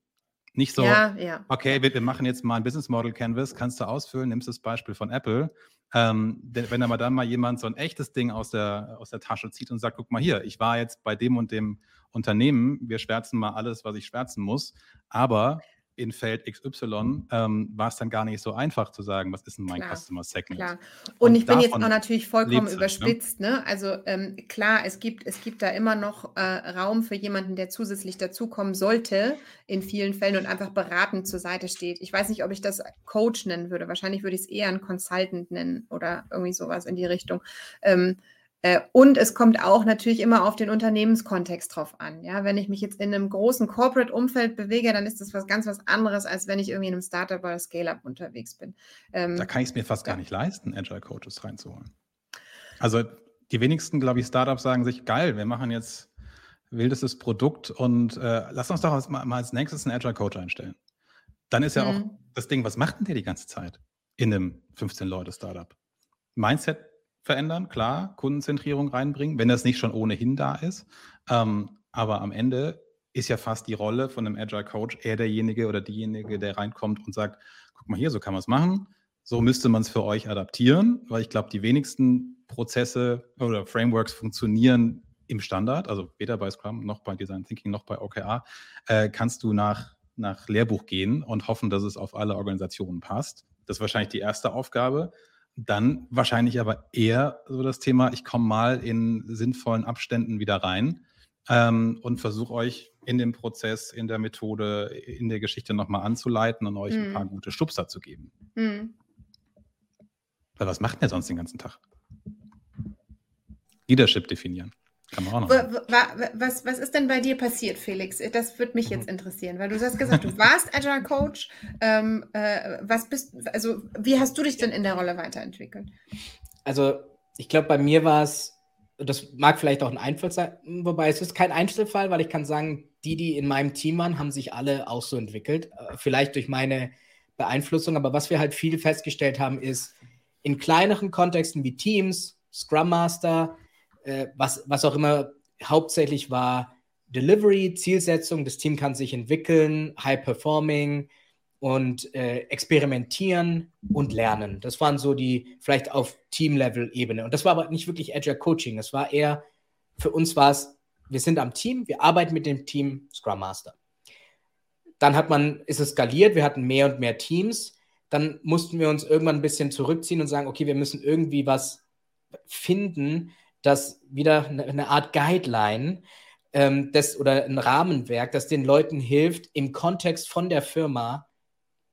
B: Nicht so, ja, ja. okay, wir, wir, machen jetzt mal ein Business Model Canvas, kannst du ausfüllen, nimmst das Beispiel von Apple. Ähm, wenn aber dann mal jemand so ein echtes Ding aus der, aus der Tasche zieht und sagt, guck mal hier, ich war jetzt bei dem und dem Unternehmen, wir schwärzen mal alles, was ich schwärzen muss, aber in Feld XY ähm, war es dann gar nicht so einfach zu sagen, was ist denn mein klar, Customer Segment.
C: Klar. Und, und ich bin jetzt auch natürlich vollkommen ne? überspitzt. Ne? ne? Also ähm, klar, es gibt, es gibt da immer noch äh, Raum für jemanden, der zusätzlich dazukommen sollte, in vielen Fällen und einfach beratend zur Seite steht. Ich weiß nicht, ob ich das Coach nennen würde. Wahrscheinlich würde ich es eher ein Consultant nennen oder irgendwie sowas in die Richtung. Ähm, äh, und es kommt auch natürlich immer auf den Unternehmenskontext drauf an. Ja, wenn ich mich jetzt in einem großen Corporate-Umfeld bewege, dann ist das was ganz was anderes, als wenn ich irgendwie in einem Startup oder Scale-up unterwegs bin.
B: Ähm, da kann ich es mir fast ja. gar nicht leisten, Agile Coaches reinzuholen. Also die wenigsten, glaube ich, Startups sagen sich, geil, wir machen jetzt wildestes Produkt und äh, lass uns doch mal, mal, als nächstes einen Agile Coach einstellen. Dann ist ja mhm. auch das Ding, was macht denn der die ganze Zeit in einem 15-Leute-Startup? Mindset verändern, klar, Kundenzentrierung reinbringen, wenn das nicht schon ohnehin da ist. Ähm, aber am Ende ist ja fast die Rolle von einem Agile Coach eher derjenige oder diejenige, der reinkommt und sagt, guck mal hier, so kann man es machen, so müsste man es für euch adaptieren, weil ich glaube, die wenigsten Prozesse oder Frameworks funktionieren im Standard, also weder bei Scrum noch bei Design Thinking noch bei OKR, äh, kannst du nach, nach Lehrbuch gehen und hoffen, dass es auf alle Organisationen passt. Das ist wahrscheinlich die erste Aufgabe. Dann wahrscheinlich aber eher so das Thema, ich komme mal in sinnvollen Abständen wieder rein ähm, und versuche euch in dem Prozess, in der Methode, in der Geschichte nochmal anzuleiten und euch mhm. ein paar gute Stupser zu geben. Mhm. Weil was macht denn ihr sonst den ganzen Tag? Leadership definieren. Kann man auch noch.
C: Was, was ist denn bei dir passiert, Felix? Das würde mich jetzt mhm. interessieren, weil du hast gesagt, du warst Agile Coach. Ähm, äh, was bist, also wie hast du dich denn in der Rolle weiterentwickelt?
E: Also ich glaube, bei mir war es, das mag vielleicht auch ein Einfall sein, wobei es ist kein Einzelfall, weil ich kann sagen, die, die in meinem Team waren, haben sich alle auch so entwickelt. Äh, vielleicht durch meine Beeinflussung, aber was wir halt viel festgestellt haben, ist in kleineren Kontexten wie Teams, Scrum Master, äh, was, was auch immer hauptsächlich war Delivery, Zielsetzung, das Team kann sich entwickeln, High Performing und äh, experimentieren und lernen. Das waren so die vielleicht auf Team-Level-Ebene. Und das war aber nicht wirklich Agile Coaching. Das war eher, für uns war es, wir sind am Team, wir arbeiten mit dem Team Scrum Master. Dann hat man, ist es skaliert, wir hatten mehr und mehr Teams. Dann mussten wir uns irgendwann ein bisschen zurückziehen und sagen, okay, wir müssen irgendwie was finden, dass wieder eine Art Guideline ähm, das, oder ein Rahmenwerk, das den Leuten hilft, im Kontext von der Firma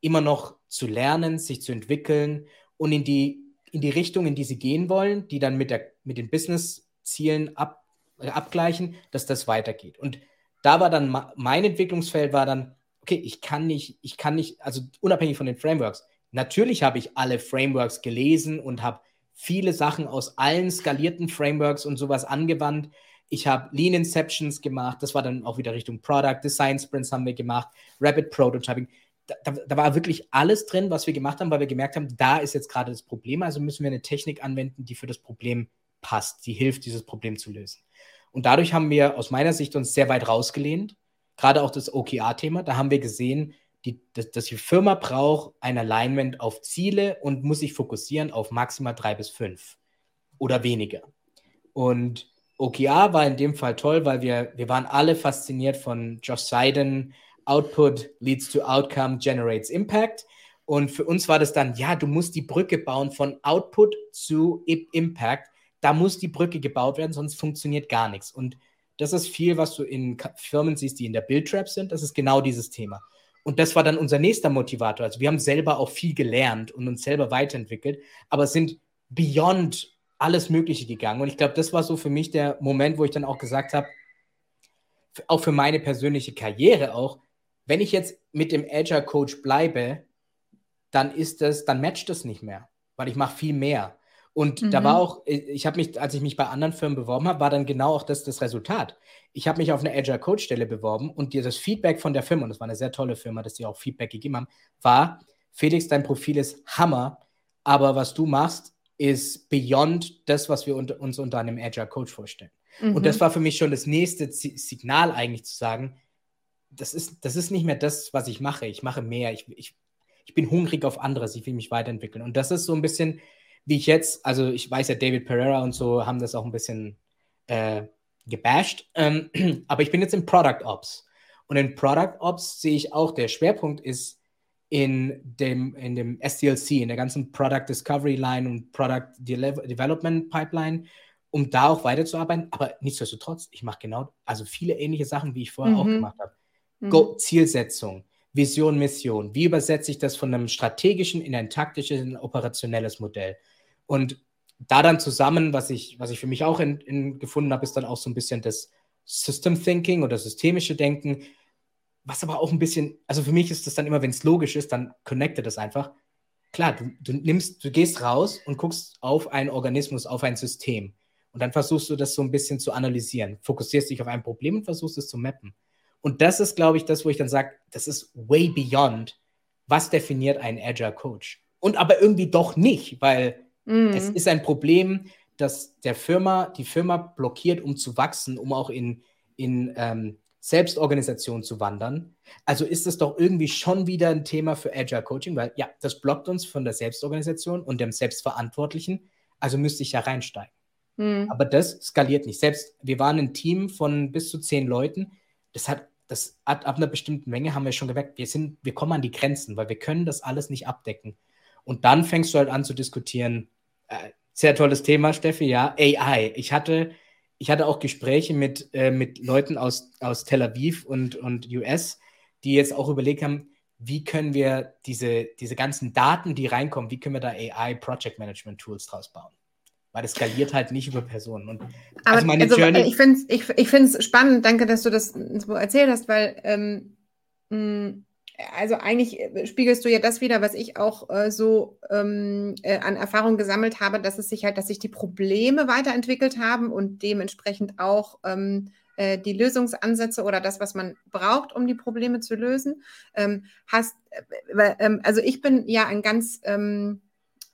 E: immer noch zu lernen, sich zu entwickeln und in die, in die Richtung, in die sie gehen wollen, die dann mit, der, mit den Business-Zielen ab, äh, abgleichen, dass das weitergeht. Und da war dann mein Entwicklungsfeld war dann, okay, ich kann nicht, ich kann nicht, also unabhängig von den Frameworks, natürlich habe ich alle Frameworks gelesen und habe viele Sachen aus allen skalierten Frameworks und sowas angewandt. Ich habe Lean Inceptions gemacht, das war dann auch wieder Richtung Product, Design Sprints haben wir gemacht, Rapid Prototyping. Da, da, da, war wirklich alles drin, was wir gemacht haben, weil wir gemerkt haben, da ist jetzt gerade das Problem, also müssen wir eine Technik anwenden, die für das Problem passt, die hilft, dieses Problem zu lösen. Und dadurch haben wir aus meiner Sicht uns sehr weit rausgelehnt, gerade auch das OKR-Thema. Da haben wir gesehen, die, dass, dass die Firma braucht ein Alignment auf Ziele und muss sich fokussieren auf maximal drei bis fünf oder weniger. Und OKR war in dem Fall toll, weil wir, wir waren alle fasziniert von Josh Seiden, Output leads to Outcome, generates Impact. Und für uns war das dann, ja, du musst die Brücke bauen von Output zu Impact. Da muss die Brücke gebaut werden, sonst funktioniert gar nichts. Und das ist viel, was du in Firmen siehst, die in der Build-Trap sind. Das ist genau dieses Thema. Und das war dann unser nächster Motivator. Also wir haben selber auch viel gelernt und uns selber weiterentwickelt, aber sind beyond alles Mögliche gegangen. Und ich glaube, das war so für mich der Moment, wo ich dann auch gesagt habe, auch für meine persönliche Karriere auch, wenn ich jetzt mit dem Agile Coach bleibe, dann ist das, dann matcht das nicht mehr, weil ich mache viel mehr. Und mhm. da war auch, ich habe mich, als ich mich bei anderen Firmen beworben habe, war dann genau auch das das Resultat. Ich habe mich auf eine Agile Coach Stelle beworben und das Feedback von der Firma, und das war eine sehr tolle Firma, dass die auch Feedback gegeben haben, war, Felix, dein Profil ist Hammer, aber was du machst, ist beyond das, was wir unter, uns unter einem Agile Coach vorstellen. Mhm. Und das war für mich schon das nächste Z Signal eigentlich zu sagen, das ist, das ist nicht mehr das, was ich mache. Ich mache mehr. Ich, ich, ich bin hungrig auf anderes. Ich will mich weiterentwickeln. Und das ist so ein bisschen wie ich jetzt, also ich weiß ja, David Pereira und so haben das auch ein bisschen äh, gebasht, ähm, aber ich bin jetzt im Product Ops. Und in Product Ops sehe ich auch, der Schwerpunkt ist in dem, in dem SDLC, in der ganzen Product Discovery Line und Product De Development Pipeline, um da auch weiterzuarbeiten. Aber nichtsdestotrotz, ich mache genau, also viele ähnliche Sachen, wie ich vorher mhm. auch gemacht habe. Mhm. Zielsetzung, Vision, Mission. Wie übersetze ich das von einem strategischen in ein taktisches, in ein operationelles Modell? Und da dann zusammen, was ich, was ich für mich auch in, in gefunden habe, ist dann auch so ein bisschen das System Thinking oder systemische Denken, was aber auch ein bisschen, also für mich ist das dann immer, wenn es logisch ist, dann connecte das einfach. Klar, du, du nimmst, du gehst raus und guckst auf einen Organismus, auf ein System. Und dann versuchst du das so ein bisschen zu analysieren, fokussierst dich auf ein Problem und versuchst es zu mappen. Und das ist, glaube ich, das, wo ich dann sage, das ist way beyond, was definiert einen Agile Coach. Und aber irgendwie doch nicht, weil Mhm. Es ist ein Problem, dass der Firma, die Firma blockiert, um zu wachsen, um auch in, in ähm, Selbstorganisation zu wandern. Also ist es doch irgendwie schon wieder ein Thema für Agile Coaching, weil ja, das blockt uns von der Selbstorganisation und dem Selbstverantwortlichen. Also müsste ich ja reinsteigen. Mhm. Aber das skaliert nicht. Selbst wir waren ein Team von bis zu zehn Leuten. Das hat, das ab, ab einer bestimmten Menge haben wir schon gemerkt, wir sind, wir kommen an die Grenzen, weil wir können das alles nicht abdecken. Und dann fängst du halt an zu diskutieren. Äh, sehr tolles Thema, Steffi, ja. AI. Ich hatte, ich hatte auch Gespräche mit, äh, mit Leuten aus, aus Tel Aviv und, und US, die jetzt auch überlegt haben, wie können wir diese, diese ganzen Daten, die reinkommen, wie können wir da AI Project Management Tools draus bauen? Weil das skaliert halt nicht über Personen. Und
C: Aber also meine also, Journey ich finde es ich, ich spannend, danke, dass du das so erzählt hast, weil ähm, mh, also eigentlich äh, spiegelst du ja das wieder, was ich auch äh, so ähm, äh, an Erfahrung gesammelt habe, dass es sich halt, dass sich die Probleme weiterentwickelt haben und dementsprechend auch ähm, äh, die Lösungsansätze oder das, was man braucht, um die Probleme zu lösen. Ähm, hast, äh, ähm, also ich bin ja ein ganz ähm,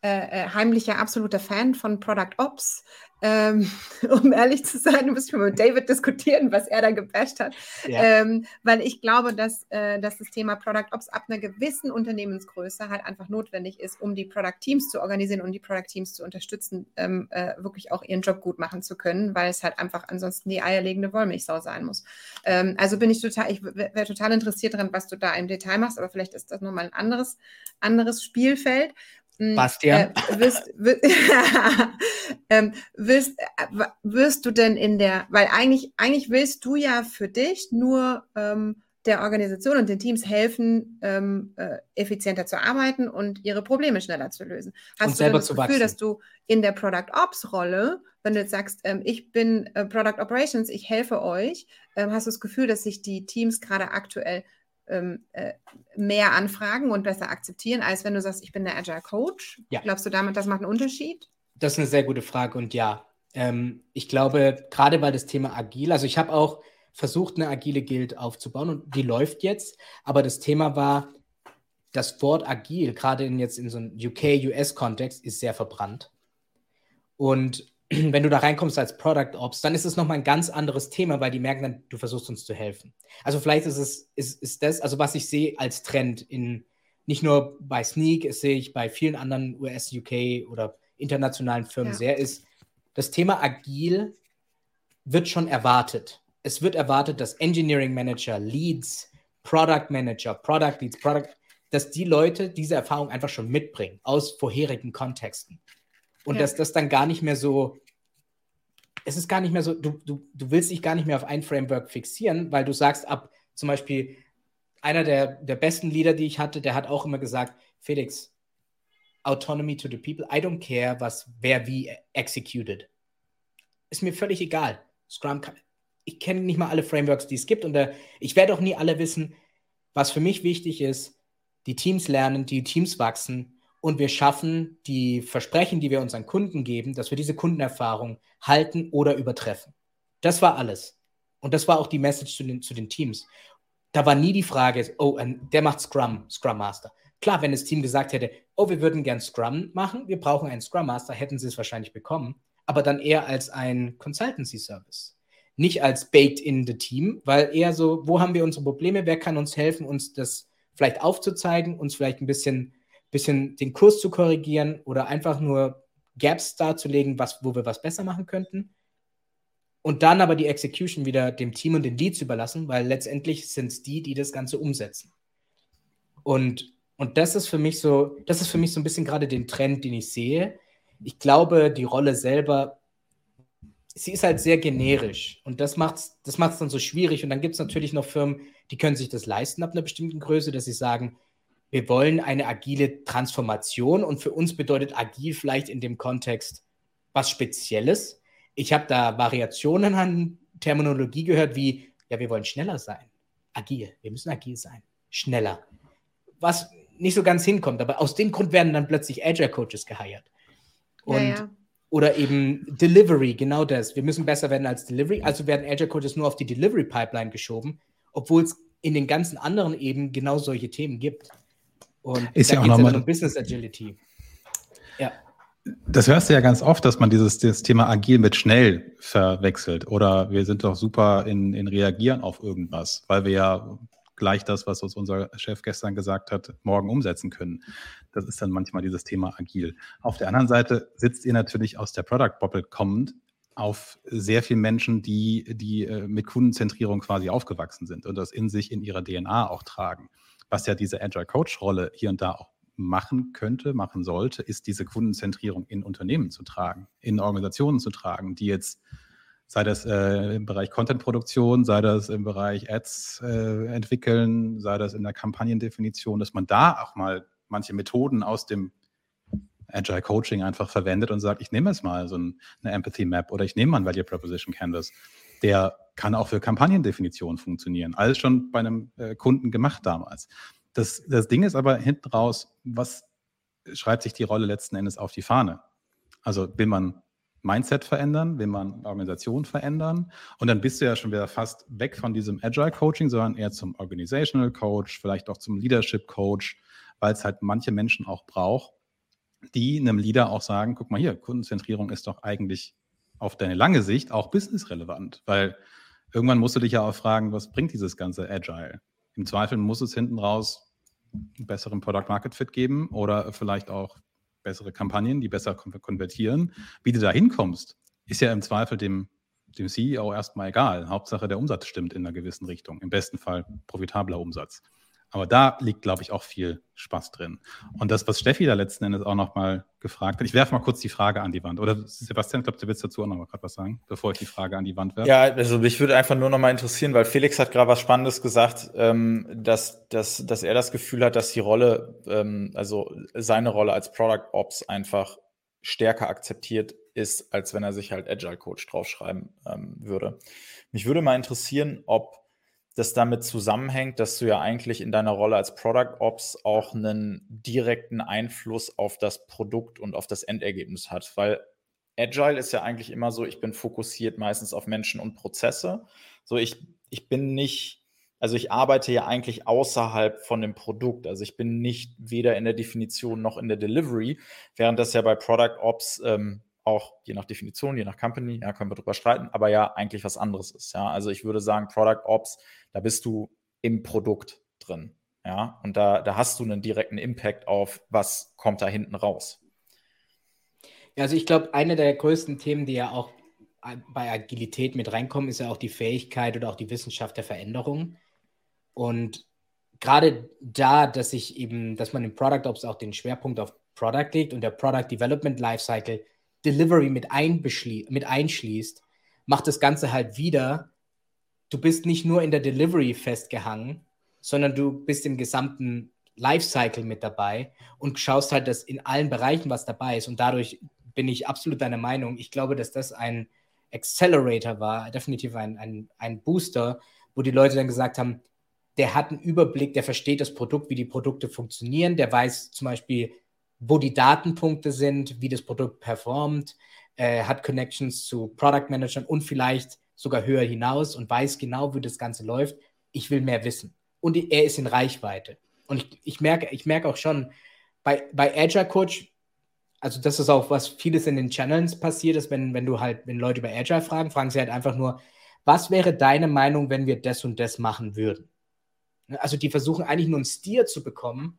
C: äh, heimlicher, absoluter Fan von Product Ops. Ähm, um ehrlich zu sein, muss ich mal mit David diskutieren, was er da gebasht hat. Ja. Ähm, weil ich glaube, dass, äh, dass das Thema Product Ops ab einer gewissen Unternehmensgröße halt einfach notwendig ist, um die Product Teams zu organisieren und die Product Teams zu unterstützen, ähm, äh, wirklich auch ihren Job gut machen zu können, weil es halt einfach ansonsten die eierlegende Wollmilchsau sein muss. Ähm, also bin ich total, ich wäre total interessiert daran, was du da im Detail machst, aber vielleicht ist das nochmal ein anderes, anderes Spielfeld.
E: Hm, Bastian.
C: Äh, wirst, wirst, ähm, wirst, äh, wirst, du denn in der, weil eigentlich, eigentlich willst du ja für dich nur ähm, der Organisation und den Teams helfen, ähm, äh, effizienter zu arbeiten und ihre Probleme schneller zu lösen. Hast und du das Gefühl, wachsen. dass du in der Product Ops Rolle, wenn du jetzt sagst, ähm, ich bin äh, Product Operations, ich helfe euch, ähm, hast du das Gefühl, dass sich die Teams gerade aktuell äh, mehr anfragen und besser akzeptieren, als wenn du sagst, ich bin der Agile Coach? Ja. Glaubst du damit, das macht einen Unterschied?
E: Das ist eine sehr gute Frage und ja, ähm, ich glaube, gerade weil das Thema agil, also ich habe auch versucht, eine agile Guild aufzubauen und die läuft jetzt, aber das Thema war, das Wort agil, gerade in jetzt in so einem UK-US-Kontext, ist sehr verbrannt. Und wenn du da reinkommst als Product Ops, dann ist es nochmal ein ganz anderes Thema, weil die merken dann, du versuchst uns zu helfen. Also vielleicht ist es, ist, ist das, also was ich sehe als Trend in, nicht nur bei Sneak, es sehe ich bei vielen anderen US, UK oder internationalen Firmen ja. sehr, ist, das Thema agil wird schon erwartet. Es wird erwartet, dass Engineering Manager, Leads, Product Manager, Product Leads, Product, dass die Leute diese Erfahrung einfach schon mitbringen aus vorherigen Kontexten. Und ja. dass das dann gar nicht mehr so, es ist gar nicht mehr so, du, du, du willst dich gar nicht mehr auf ein Framework fixieren, weil du sagst, ab zum Beispiel, einer der, der besten Leader, die ich hatte, der hat auch immer gesagt, Felix, Autonomy to the people, I don't care, was wer wie executed. Ist mir völlig egal. Scrum, ich kenne nicht mal alle Frameworks, die es gibt und da, ich werde auch nie alle wissen. Was für mich wichtig ist, die Teams lernen, die Teams wachsen und wir schaffen die Versprechen, die wir unseren Kunden geben, dass wir diese Kundenerfahrung halten oder übertreffen. Das war alles. Und das war auch die Message zu den, zu den Teams. Da war nie die Frage, oh, der macht Scrum, Scrum Master. Klar, wenn das Team gesagt hätte, oh, wir würden gern Scrum machen, wir brauchen einen Scrum Master, hätten sie es wahrscheinlich bekommen, aber dann eher als ein Consultancy Service. Nicht als baked in the Team, weil eher so, wo haben wir unsere Probleme, wer kann uns helfen, uns das vielleicht aufzuzeigen, uns vielleicht ein bisschen bisschen den Kurs zu korrigieren oder einfach nur Gaps darzulegen, was, wo wir was besser machen könnten. Und dann aber die Execution wieder dem Team und den Leads überlassen, weil letztendlich sind es die, die das Ganze umsetzen. Und, und das ist für mich so, das ist für mich so ein bisschen gerade den Trend, den ich sehe. Ich glaube, die Rolle selber, sie ist halt sehr generisch und das macht es das macht's dann so schwierig. Und dann gibt es natürlich noch Firmen, die können sich das leisten ab einer bestimmten Größe, dass sie sagen, wir wollen eine agile Transformation und für uns bedeutet agil vielleicht in dem Kontext was Spezielles. Ich habe da Variationen an Terminologie gehört, wie, ja, wir wollen schneller sein. Agil, wir müssen agil sein. Schneller. Was nicht so ganz hinkommt, aber aus dem Grund werden dann plötzlich Agile Coaches geheiert. Und, ja, ja. Oder eben Delivery, genau das. Wir müssen besser werden als Delivery. Also werden Agile Coaches nur auf die Delivery Pipeline geschoben, obwohl es in den ganzen anderen eben genau solche Themen gibt.
B: Und ist ja auch nochmal um
E: Business Agility.
B: Ja. Das hörst du ja ganz oft, dass man dieses, dieses Thema agil mit schnell verwechselt. Oder wir sind doch super in, in Reagieren auf irgendwas, weil wir ja gleich das, was uns unser Chef gestern gesagt hat, morgen umsetzen können. Das ist dann manchmal dieses Thema agil. Auf der anderen Seite sitzt ihr natürlich aus der Product Bubble kommend auf sehr vielen Menschen, die, die äh, mit Kundenzentrierung quasi aufgewachsen sind und das in sich in ihrer DNA auch tragen was ja diese Agile Coach Rolle hier und da auch machen könnte, machen sollte, ist diese Kundenzentrierung in Unternehmen zu tragen, in Organisationen zu tragen, die jetzt, sei das äh, im Bereich Content-Produktion, sei das im Bereich Ads äh, entwickeln, sei das in der Kampagnendefinition, dass man da auch mal manche Methoden aus dem Agile Coaching einfach verwendet und sagt, ich nehme jetzt mal so ein, eine Empathy Map oder ich nehme mal ein Value Proposition Canvas. Der kann auch für Kampagnendefinitionen funktionieren. Alles schon bei einem äh, Kunden gemacht damals. Das, das Ding ist aber hinten raus, was schreibt sich die Rolle letzten Endes auf die Fahne? Also will man Mindset verändern, will man Organisation verändern und dann bist du ja schon wieder fast weg von diesem Agile Coaching, sondern eher zum Organizational Coach, vielleicht auch zum Leadership Coach, weil es halt manche Menschen auch braucht, die einem Leader auch sagen, guck mal hier, Kundenzentrierung ist doch eigentlich auf deine lange Sicht auch businessrelevant, weil irgendwann musst du dich ja auch fragen, was bringt dieses ganze Agile? Im Zweifel muss es hinten raus einen besseren Product Market Fit geben oder vielleicht auch bessere Kampagnen, die besser konvertieren. Wie du da hinkommst, ist ja im Zweifel dem, dem CEO erstmal egal. Hauptsache der Umsatz stimmt in einer gewissen Richtung. Im besten Fall profitabler Umsatz. Aber da liegt, glaube ich, auch viel Spaß drin. Und das, was Steffi da letzten Endes auch nochmal gefragt hat, ich werfe mal kurz die Frage an die Wand. Oder Sebastian, ich glaube, du willst dazu auch nochmal gerade was sagen, bevor ich die Frage an die Wand werfe.
D: Ja, also mich würde einfach nur nochmal interessieren, weil Felix hat gerade was Spannendes gesagt, ähm, dass, dass, dass er das Gefühl hat, dass die Rolle, ähm, also seine Rolle als Product Ops einfach stärker akzeptiert ist, als wenn er sich halt Agile Coach draufschreiben ähm, würde. Mich würde mal interessieren, ob das damit zusammenhängt, dass du ja eigentlich in deiner Rolle als Product Ops auch einen direkten Einfluss auf das Produkt und auf das Endergebnis hat. Weil Agile ist ja eigentlich immer so, ich bin fokussiert meistens auf Menschen und Prozesse. So, ich, ich bin nicht, also ich arbeite ja eigentlich außerhalb von dem Produkt. Also ich bin nicht weder in der Definition noch in der Delivery, während das ja bei Product Ops ähm, auch je nach Definition, je nach Company, ja, können wir drüber streiten, aber ja eigentlich was anderes ist. Ja, also ich würde sagen, Product Ops, da bist du im Produkt drin. Ja, und da, da hast du einen direkten Impact auf, was kommt da hinten raus.
E: Ja, also ich glaube, eine der größten Themen, die ja auch bei Agilität mit reinkommen, ist ja auch die Fähigkeit oder auch die Wissenschaft der Veränderung. Und gerade da, dass ich eben, dass man im Product Ops auch den Schwerpunkt auf Product legt und der Product Development Lifecycle Delivery mit, mit einschließt, macht das Ganze halt wieder, du bist nicht nur in der Delivery festgehangen, sondern du bist im gesamten Lifecycle mit dabei und schaust halt, dass in allen Bereichen was dabei ist. Und dadurch bin ich absolut deiner Meinung. Ich glaube, dass das ein Accelerator war, definitiv ein, ein, ein Booster, wo die Leute dann gesagt haben, der hat einen Überblick, der versteht das Produkt, wie die Produkte funktionieren, der weiß zum Beispiel, wo die Datenpunkte sind, wie das Produkt performt, äh, hat Connections zu Product Managern und vielleicht sogar höher hinaus und weiß genau, wie das Ganze läuft. Ich will mehr wissen. Und er ist in Reichweite. Und ich, ich merke, ich merke auch schon, bei, bei Agile Coach, also das ist auch, was vieles in den Channels passiert ist, wenn, wenn du halt, wenn Leute über Agile fragen, fragen sie halt einfach nur, was wäre deine Meinung, wenn wir das und das machen würden? Also die versuchen eigentlich nur einen Stier zu bekommen,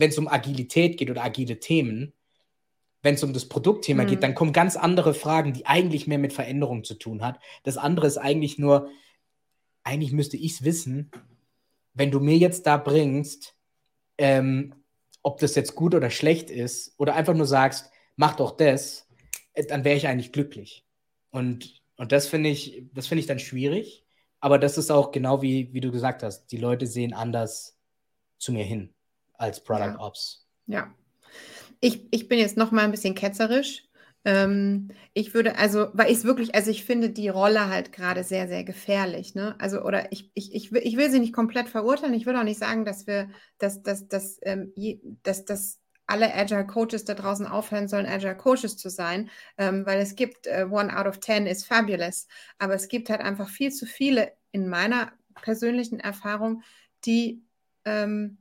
E: wenn es um Agilität geht oder agile Themen, wenn es um das Produktthema mhm. geht, dann kommen ganz andere Fragen, die eigentlich mehr mit Veränderung zu tun hat. Das andere ist eigentlich nur, eigentlich müsste ich es wissen, wenn du mir jetzt da bringst, ähm, ob das jetzt gut oder schlecht ist, oder einfach nur sagst, mach doch das, äh, dann wäre ich eigentlich glücklich. Und, und das finde ich, das finde ich dann schwierig. Aber das ist auch genau wie, wie du gesagt hast, die Leute sehen anders zu mir hin als Product
C: ja.
E: Ops.
C: Ja. Ich, ich bin jetzt noch mal ein bisschen ketzerisch. Ähm, ich würde, also, weil ich es wirklich, also ich finde die Rolle halt gerade sehr, sehr gefährlich. Ne? Also, oder ich, ich, ich, will, ich will sie nicht komplett verurteilen. Ich will auch nicht sagen, dass wir, dass, dass, dass, ähm, dass, dass alle Agile Coaches da draußen aufhören sollen, Agile Coaches zu sein, ähm, weil es gibt, äh, one out of ten is fabulous, aber es gibt halt einfach viel zu viele in meiner persönlichen Erfahrung, die ähm,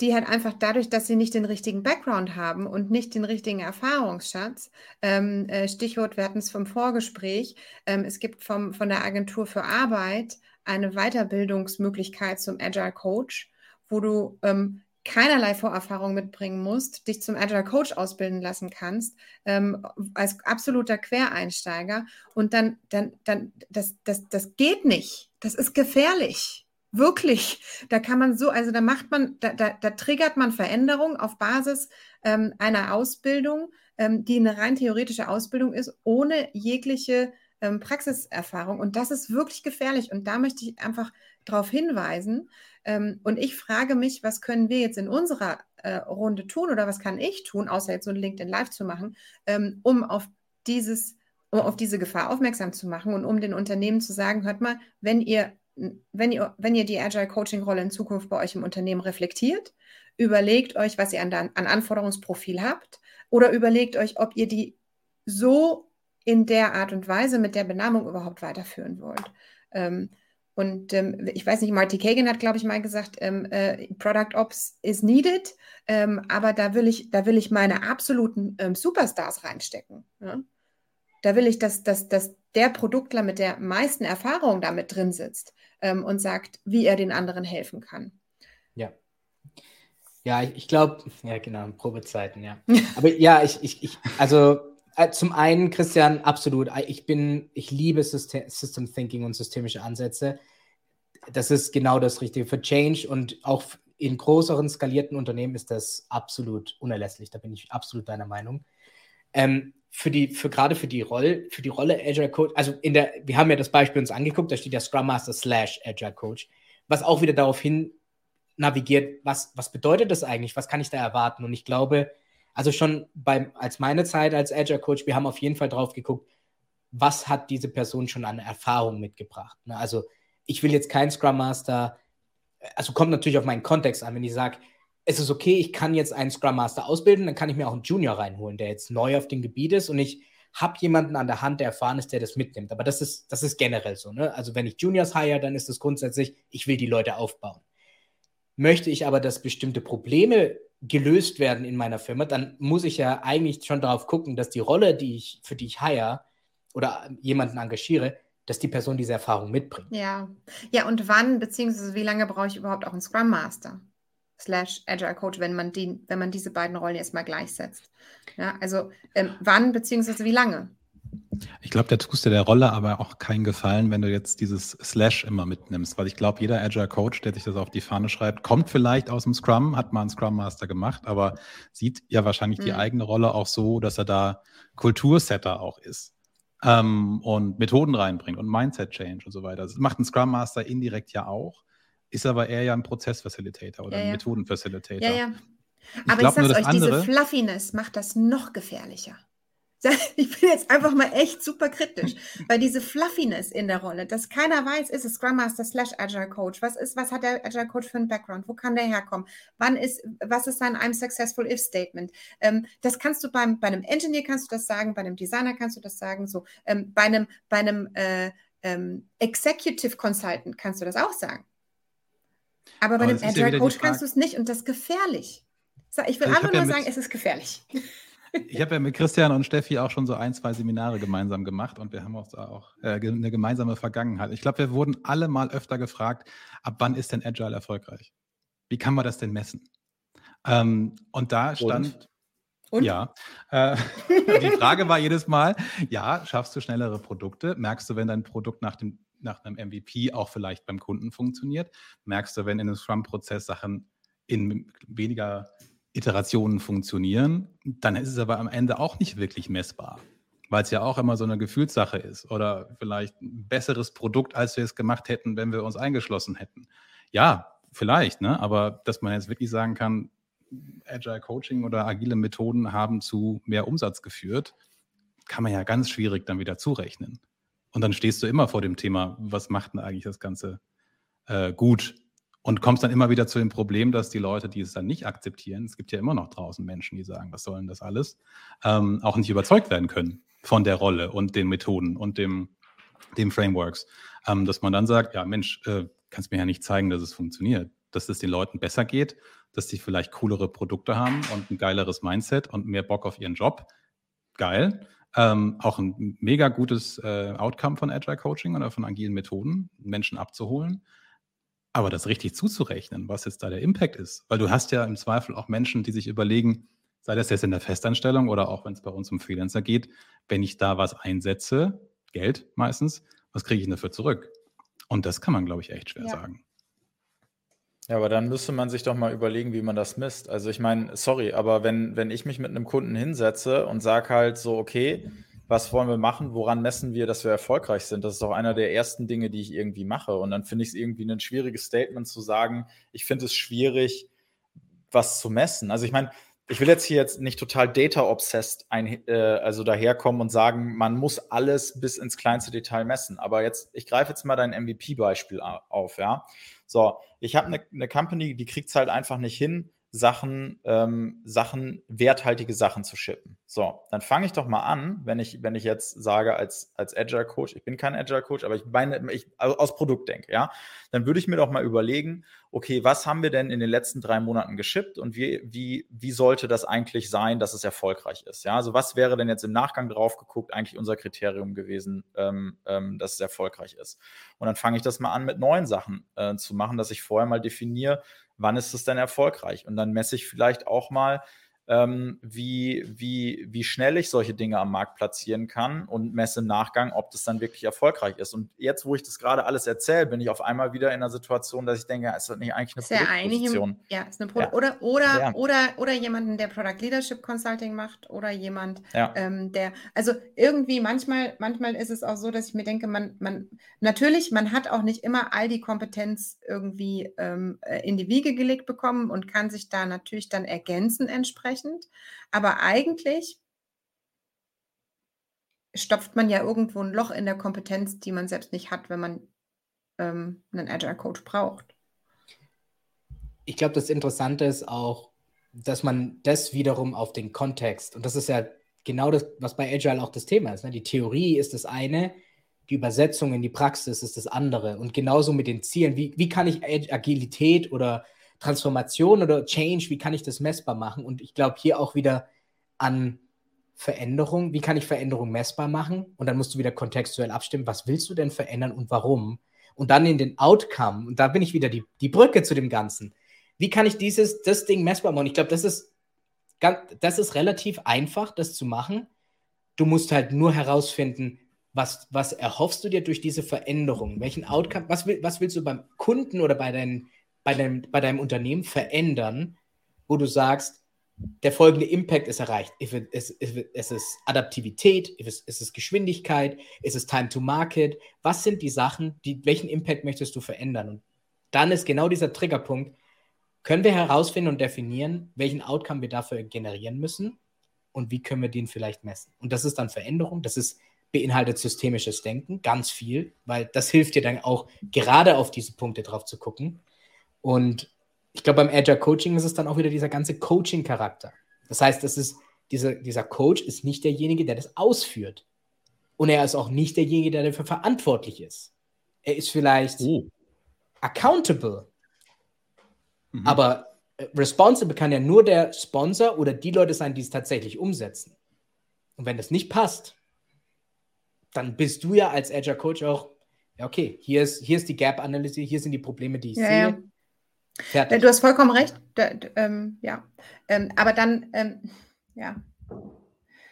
C: die halt einfach dadurch, dass sie nicht den richtigen Background haben und nicht den richtigen Erfahrungsschatz, ähm, äh, Stichwort, wir hatten es vom Vorgespräch, ähm, es gibt vom, von der Agentur für Arbeit eine Weiterbildungsmöglichkeit zum Agile Coach, wo du ähm, keinerlei Vorerfahrung mitbringen musst, dich zum Agile Coach ausbilden lassen kannst, ähm, als absoluter Quereinsteiger. Und dann, dann, dann, das, das, das geht nicht. Das ist gefährlich. Wirklich, da kann man so, also da macht man, da, da, da triggert man Veränderung auf Basis ähm, einer Ausbildung, ähm, die eine rein theoretische Ausbildung ist, ohne jegliche ähm, Praxiserfahrung. Und das ist wirklich gefährlich. Und da möchte ich einfach darauf hinweisen. Ähm, und ich frage mich, was können wir jetzt in unserer äh, Runde tun oder was kann ich tun, außer jetzt so ein LinkedIn Live zu machen, ähm, um auf dieses um auf diese Gefahr aufmerksam zu machen und um den Unternehmen zu sagen, hört mal, wenn ihr wenn ihr, wenn ihr die Agile Coaching Rolle in Zukunft bei euch im Unternehmen reflektiert, überlegt euch, was ihr an, an Anforderungsprofil habt oder überlegt euch, ob ihr die so in der Art und Weise mit der Benamung überhaupt weiterführen wollt. Ähm, und ähm, ich weiß nicht, Marty Kagan hat, glaube ich, mal gesagt, ähm, äh, Product Ops is needed, ähm, aber da will ich, da will ich meine absoluten ähm, Superstars reinstecken. Ja? Da will ich, dass, dass, dass der Produktler mit der meisten Erfahrung damit drin sitzt ähm, und sagt, wie er den anderen helfen kann.
E: Ja. Ja, ich, ich glaube, ja, genau, Probezeiten, ja. Aber ja, ich, ich, ich also äh, zum einen, Christian, absolut. Äh, ich bin, ich liebe System, System Thinking und systemische Ansätze. Das ist genau das Richtige für Change und auch in größeren skalierten Unternehmen ist das absolut unerlässlich. Da bin ich absolut deiner Meinung. Ähm, für die, für gerade für die Rolle, für die Rolle Agile Coach, also in der, wir haben ja das Beispiel uns angeguckt, da steht ja Scrum Master slash Agile Coach, was auch wieder darauf hin navigiert, was, was bedeutet das eigentlich, was kann ich da erwarten? Und ich glaube, also schon beim, als meine Zeit als Agile Coach, wir haben auf jeden Fall drauf geguckt, was hat diese Person schon an Erfahrung mitgebracht. Ne? Also ich will jetzt keinen Scrum Master, also kommt natürlich auf meinen Kontext an, wenn ich sage, es ist okay, ich kann jetzt einen Scrum Master ausbilden, dann kann ich mir auch einen Junior reinholen, der jetzt neu auf dem Gebiet ist und ich habe jemanden an der Hand, der erfahren ist, der das mitnimmt. Aber das ist, das ist generell so. Ne? Also wenn ich Juniors hire, dann ist es grundsätzlich, ich will die Leute aufbauen. Möchte ich aber, dass bestimmte Probleme gelöst werden in meiner Firma, dann muss ich ja eigentlich schon darauf gucken, dass die Rolle, die ich, für die ich hire oder jemanden engagiere, dass die Person diese Erfahrung mitbringt.
C: Ja. Ja, und wann, beziehungsweise wie lange brauche ich überhaupt auch einen Scrum Master? Slash Agile Coach, wenn man, die, wenn man diese beiden Rollen erstmal gleichsetzt. Ja, also ähm, wann beziehungsweise wie lange?
B: Ich glaube, da tust du der Rolle aber auch keinen Gefallen, wenn du jetzt dieses Slash immer mitnimmst, weil ich glaube, jeder Agile Coach, der sich das auf die Fahne schreibt, kommt vielleicht aus dem Scrum, hat mal einen Scrum Master gemacht, aber sieht ja wahrscheinlich mhm. die eigene Rolle auch so, dass er da Kultursetter auch ist ähm, und Methoden reinbringt und Mindset Change und so weiter. Das macht ein Scrum Master indirekt ja auch ist aber eher ja ein Prozessfacilitator oder ja, ein Methodenfacilitator.
C: Ja, ja. Ich aber ich sag's euch, andere, diese Fluffiness macht das noch gefährlicher. Ich bin jetzt einfach mal echt super kritisch, weil diese Fluffiness in der Rolle, dass keiner weiß, ist es Scrum Master slash Agile Coach, was ist, was hat der Agile Coach für einen Background, wo kann der herkommen, wann ist, was ist sein I'm successful if Statement. Ähm, das kannst du beim, bei einem Engineer kannst du das sagen, bei einem Designer kannst du das sagen, so ähm, bei einem, bei einem äh, ähm, Executive Consultant kannst du das auch sagen. Aber bei einem Agile Coach kannst du es nicht und das ist gefährlich. Ich will also einfach nur ja sagen, es ist gefährlich.
B: Ich habe ja mit Christian und Steffi auch schon so ein, zwei Seminare gemeinsam gemacht und wir haben auch, auch äh, eine gemeinsame Vergangenheit. Ich glaube, wir wurden alle mal öfter gefragt, ab wann ist denn Agile erfolgreich? Wie kann man das denn messen? Ähm, und da stand, und? Und? Ja. Äh, die Frage war jedes Mal, ja, schaffst du schnellere Produkte? Merkst du, wenn dein Produkt nach dem nach einem MVP auch vielleicht beim Kunden funktioniert. Merkst du, wenn in einem Scrum-Prozess Sachen in weniger Iterationen funktionieren, dann ist es aber am Ende auch nicht wirklich messbar, weil es ja auch immer so eine Gefühlssache ist oder vielleicht ein besseres Produkt, als wir es gemacht hätten, wenn wir uns eingeschlossen hätten. Ja, vielleicht, ne? aber dass man jetzt wirklich sagen kann, Agile Coaching oder agile Methoden haben zu mehr Umsatz geführt, kann man ja ganz schwierig dann wieder zurechnen. Und dann stehst du immer vor dem Thema, was macht denn eigentlich das Ganze äh, gut? Und kommst dann immer wieder zu dem Problem, dass die Leute, die es dann nicht akzeptieren, es gibt ja immer noch draußen Menschen, die sagen, was soll denn das alles, ähm, auch nicht überzeugt werden können von der Rolle und den Methoden und dem, dem Frameworks. Ähm, dass man dann sagt, ja Mensch, äh, kannst mir ja nicht zeigen, dass es funktioniert, dass es den Leuten besser geht, dass sie vielleicht coolere Produkte haben und ein geileres Mindset und mehr Bock auf ihren Job. Geil. Ähm, auch ein mega gutes äh, Outcome von Agile Coaching oder von agilen Methoden, Menschen abzuholen. Aber das richtig zuzurechnen, was jetzt da der Impact ist. Weil du hast ja im Zweifel auch Menschen, die sich überlegen, sei das jetzt in der Festanstellung oder auch wenn es bei uns um Freelancer geht, wenn ich da was einsetze, Geld meistens, was kriege ich dafür zurück? Und das kann man, glaube ich, echt schwer ja. sagen.
D: Ja, aber dann müsste man sich doch mal überlegen, wie man das misst. Also ich meine, sorry, aber wenn, wenn ich mich mit einem Kunden hinsetze und sage halt so, okay, was wollen wir machen, woran messen wir, dass wir erfolgreich sind? Das ist doch einer der ersten Dinge, die ich irgendwie mache. Und dann finde ich es irgendwie ein schwieriges Statement zu sagen, ich finde es schwierig, was zu messen. Also ich meine, ich will jetzt hier jetzt nicht total data-obsessed äh, also daherkommen und sagen, man muss alles bis ins kleinste Detail messen. Aber jetzt, ich greife jetzt mal dein MVP-Beispiel auf, ja. So, ich habe eine ne Company, die kriegt es halt einfach nicht hin, Sachen, ähm, Sachen, werthaltige Sachen zu shippen. So, dann fange ich doch mal an, wenn ich, wenn ich jetzt sage als, als Agile Coach, ich bin kein Agile Coach, aber ich meine, ich aus Produkt denke, ja, dann würde ich mir doch mal überlegen, okay, was haben wir denn in den letzten drei Monaten geschippt und wie, wie, wie sollte das eigentlich sein, dass es erfolgreich ist? Ja, also was wäre denn jetzt im Nachgang drauf geguckt eigentlich unser Kriterium gewesen, ähm, ähm, dass es erfolgreich ist? Und dann fange ich das mal an, mit neuen Sachen äh, zu machen, dass ich vorher mal definiere, wann ist es denn erfolgreich? Und dann messe ich vielleicht auch mal, ähm, wie, wie, wie schnell ich solche Dinge am Markt platzieren kann und messe im Nachgang, ob das dann wirklich erfolgreich ist. Und jetzt, wo ich das gerade alles erzähle, bin ich auf einmal wieder in einer Situation, dass ich denke, ist das nicht eigentlich eine ist Produktposition?
C: Ja, ist eine Pro ja. Oder, oder, ja. oder, oder jemanden, der Product Leadership Consulting macht oder jemand, ja. ähm, der, also irgendwie manchmal, manchmal ist es auch so, dass ich mir denke, man, man, natürlich, man hat auch nicht immer all die Kompetenz irgendwie ähm, äh, in die Wiege gelegt bekommen und kann sich da natürlich dann ergänzen entsprechend entsprechend. Aber eigentlich stopft man ja irgendwo ein Loch in der Kompetenz, die man selbst nicht hat, wenn man ähm, einen Agile Coach braucht.
E: Ich glaube, das Interessante ist auch, dass man das wiederum auf den Kontext, und das ist ja genau das, was bei Agile auch das Thema ist. Ne? Die Theorie ist das eine, die Übersetzung in die Praxis ist das andere. Und genauso mit den Zielen. Wie, wie kann ich Agilität oder Transformation oder Change, wie kann ich das messbar machen? Und ich glaube hier auch wieder an Veränderung. Wie kann ich Veränderung messbar machen? Und dann musst du wieder kontextuell abstimmen, was willst du denn verändern und warum? Und dann in den Outcome, und da bin ich wieder die, die Brücke zu dem Ganzen. Wie kann ich dieses, das Ding messbar machen? Ich glaube, das ist, das ist relativ einfach, das zu machen. Du musst halt nur herausfinden, was, was erhoffst du dir durch diese Veränderung? Welchen Outcome, was, will, was willst du beim Kunden oder bei, dein, bei, deinem, bei deinem Unternehmen verändern, wo du sagst, der folgende Impact ist erreicht. It, ist es Adaptivität? Ist es, ist Geschwindigkeit? Ist es Time to Market? Was sind die Sachen, die, welchen Impact möchtest du verändern? Und dann ist genau dieser Triggerpunkt, können wir herausfinden und definieren, welchen Outcome wir dafür generieren müssen und wie können wir den vielleicht messen. Und das ist dann Veränderung, das ist beinhaltet systemisches Denken, ganz viel, weil das hilft dir dann auch gerade auf diese Punkte drauf zu gucken. Und ich glaube, beim Agile Coaching ist es dann auch wieder dieser ganze Coaching-Charakter. Das heißt, es ist, diese, dieser Coach ist nicht derjenige, der das ausführt. Und er ist auch nicht derjenige, der dafür verantwortlich ist. Er ist vielleicht oh. accountable. Mhm. Aber äh, responsible kann ja nur der Sponsor oder die Leute sein, die es tatsächlich umsetzen. Und wenn das nicht passt, dann bist du ja als Agile Coach auch, ja, okay, hier ist, hier ist die Gap-Analyse, hier sind die Probleme, die ich ja, sehe. Ja.
C: Fertig. Du hast vollkommen recht. Da, ähm, ja. Ähm, aber dann, ähm, ja.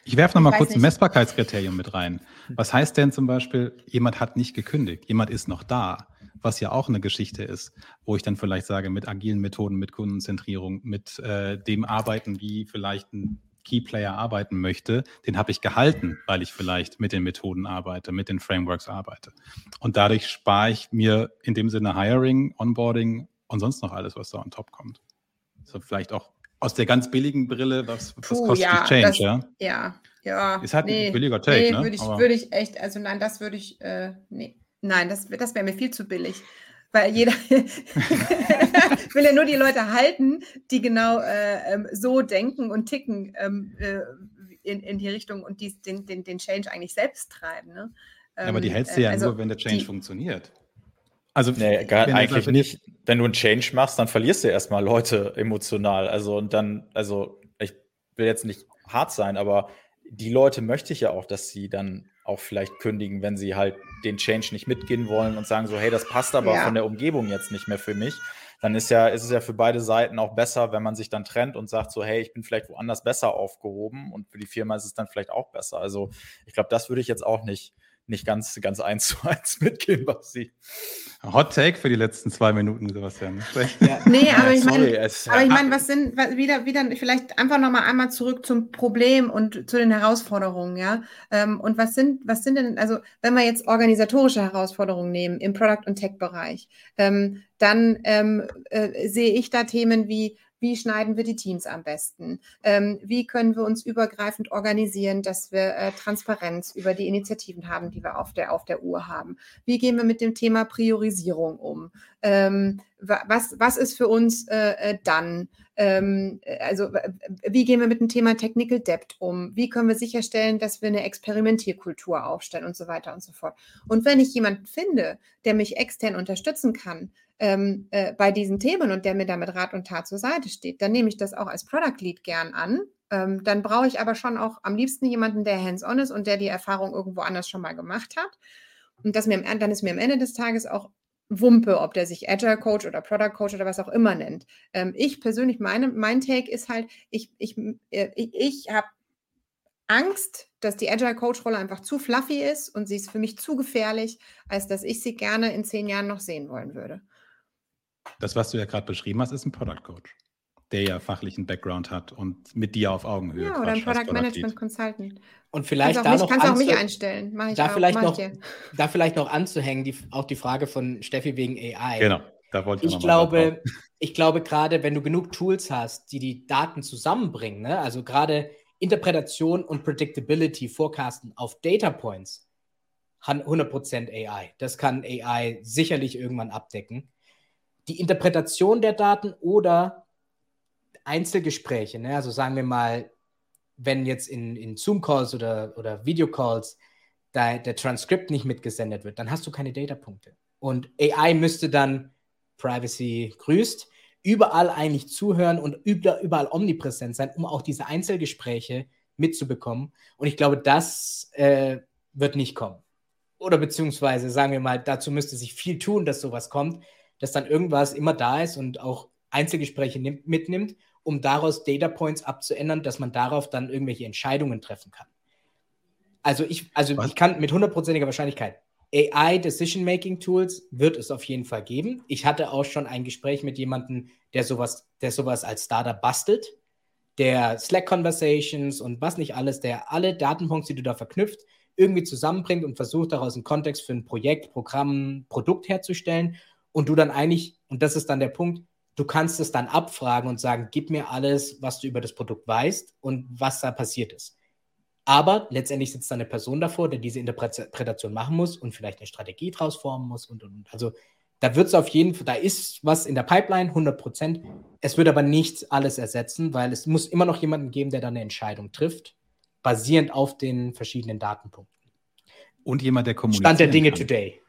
B: Ich werfe nochmal kurz ein Messbarkeitskriterium mit rein. Was heißt denn zum Beispiel, jemand hat nicht gekündigt, jemand ist noch da, was ja auch eine Geschichte ist, wo ich dann vielleicht sage, mit agilen Methoden, mit Kundenzentrierung, mit äh, dem Arbeiten, wie vielleicht ein Keyplayer arbeiten möchte, den habe ich gehalten, weil ich vielleicht mit den Methoden arbeite, mit den Frameworks arbeite. Und dadurch spare ich mir in dem Sinne Hiring, Onboarding und sonst noch alles, was da on top kommt. So vielleicht auch aus der ganz billigen Brille, was, was Puh, kostet ja, Change,
C: das, ja? Ja, ja.
B: Ist halt nee, ein billiger Take, nee,
C: ne? Würde ich, würd ich echt, also nein, das würde ich, äh, nee. Nein, das, das wäre mir viel zu billig weil jeder will ja nur die Leute halten, die genau äh, ähm, so denken und ticken ähm, äh, in, in die Richtung und die, den, den, den Change eigentlich selbst treiben. Ne?
B: Ähm, ja, aber die hältst du ja also nur, wenn der Change die, funktioniert.
D: Also nee, gar, eigentlich nicht. Wenn du einen Change machst, dann verlierst du erstmal Leute emotional. Also und dann, also ich will jetzt nicht hart sein, aber die Leute möchte ich ja auch, dass sie dann auch vielleicht kündigen, wenn sie halt den Change nicht mitgehen wollen und sagen so, hey, das passt aber ja. von der Umgebung jetzt nicht mehr für mich. Dann ist ja, ist es ja für beide Seiten auch besser, wenn man sich dann trennt und sagt so, hey, ich bin vielleicht woanders besser aufgehoben und für die Firma ist es dann vielleicht auch besser. Also ich glaube, das würde ich jetzt auch nicht, nicht ganz, ganz eins zu eins mitgehen, was sie.
B: Hot Take für die letzten zwei Minuten, Sebastian.
C: Ja. Nee, aber ich meine, aber ich meine, was sind wieder, wieder vielleicht einfach nochmal einmal zurück zum Problem und zu den Herausforderungen, ja. Ähm, und was sind, was sind denn, also wenn wir jetzt organisatorische Herausforderungen nehmen im Product- und Tech-Bereich, ähm, dann ähm, äh, sehe ich da Themen wie wie schneiden wir die Teams am besten? Ähm, wie können wir uns übergreifend organisieren, dass wir äh, Transparenz über die Initiativen haben, die wir auf der, auf der Uhr haben? Wie gehen wir mit dem Thema Priorisierung um? Ähm, was, was ist für uns äh, äh dann? Ähm, also wie gehen wir mit dem Thema Technical Debt um? Wie können wir sicherstellen, dass wir eine Experimentierkultur aufstellen und so weiter und so fort? Und wenn ich jemanden finde, der mich extern unterstützen kann, ähm, äh, bei diesen Themen und der mir damit Rat und Tat zur Seite steht, dann nehme ich das auch als Product Lead gern an. Ähm, dann brauche ich aber schon auch am liebsten jemanden, der hands-on ist und der die Erfahrung irgendwo anders schon mal gemacht hat. Und das mir, dann ist mir am Ende des Tages auch Wumpe, ob der sich Agile Coach oder Product Coach oder was auch immer nennt. Ähm, ich persönlich, meine, mein Take ist halt, ich, ich, äh, ich, ich habe Angst, dass die Agile Coach Rolle einfach zu fluffy ist und sie ist für mich zu gefährlich, als dass ich sie gerne in zehn Jahren noch sehen wollen würde.
B: Das, was du ja gerade beschrieben hast, ist ein Product Coach, der ja fachlichen Background hat und mit dir auf Augenhöhe.
C: Ja, oder ein Product, Product Management Consultant.
E: Und vielleicht da
C: mich,
E: noch
C: kannst auch mich einstellen.
E: Mach ich da, auch, vielleicht noch, da vielleicht noch anzuhängen, die, auch die Frage von Steffi wegen AI.
B: Genau, da wollte
E: ich, ich glaube, Ich glaube, gerade wenn du genug Tools hast, die die Daten zusammenbringen, ne? also gerade Interpretation und Predictability, Forecasten auf Data Points, 100% AI. Das kann AI sicherlich irgendwann abdecken. Die Interpretation der Daten oder Einzelgespräche, ne? also sagen wir mal, wenn jetzt in, in Zoom-Calls oder, oder Videocalls da, der Transkript nicht mitgesendet wird, dann hast du keine Datapunkte. Und AI müsste dann Privacy grüßt, überall eigentlich zuhören und überall omnipräsent sein, um auch diese Einzelgespräche mitzubekommen. Und ich glaube, das äh, wird nicht kommen. Oder beziehungsweise sagen wir mal, dazu müsste sich viel tun, dass sowas kommt, dass dann irgendwas immer da ist und auch Einzelgespräche nimmt, mitnimmt, um daraus Data Points abzuändern, dass man darauf dann irgendwelche Entscheidungen treffen kann. Also ich, also ich kann mit hundertprozentiger Wahrscheinlichkeit AI Decision Making Tools wird es auf jeden Fall geben. Ich hatte auch schon ein Gespräch mit jemandem, der sowas, der sowas als Startup bastelt, der Slack Conversations und was nicht alles, der alle Datenpunkte, die du da verknüpft, irgendwie zusammenbringt und versucht daraus einen Kontext für ein Projekt, Programm, Produkt herzustellen und du dann eigentlich, und das ist dann der Punkt, du kannst es dann abfragen und sagen, gib mir alles, was du über das Produkt weißt und was da passiert ist. Aber letztendlich sitzt da eine Person davor, der diese Interpretation machen muss und vielleicht eine Strategie draus formen muss und, und, und. Also da wird es auf jeden Fall, da ist was in der Pipeline, 100 Prozent. Es wird aber nicht alles ersetzen, weil es muss immer noch jemanden geben, der da eine Entscheidung trifft, basierend auf den verschiedenen Datenpunkten.
B: Und jemand, der kommuniziert.
E: Stand der Dinge kann. today.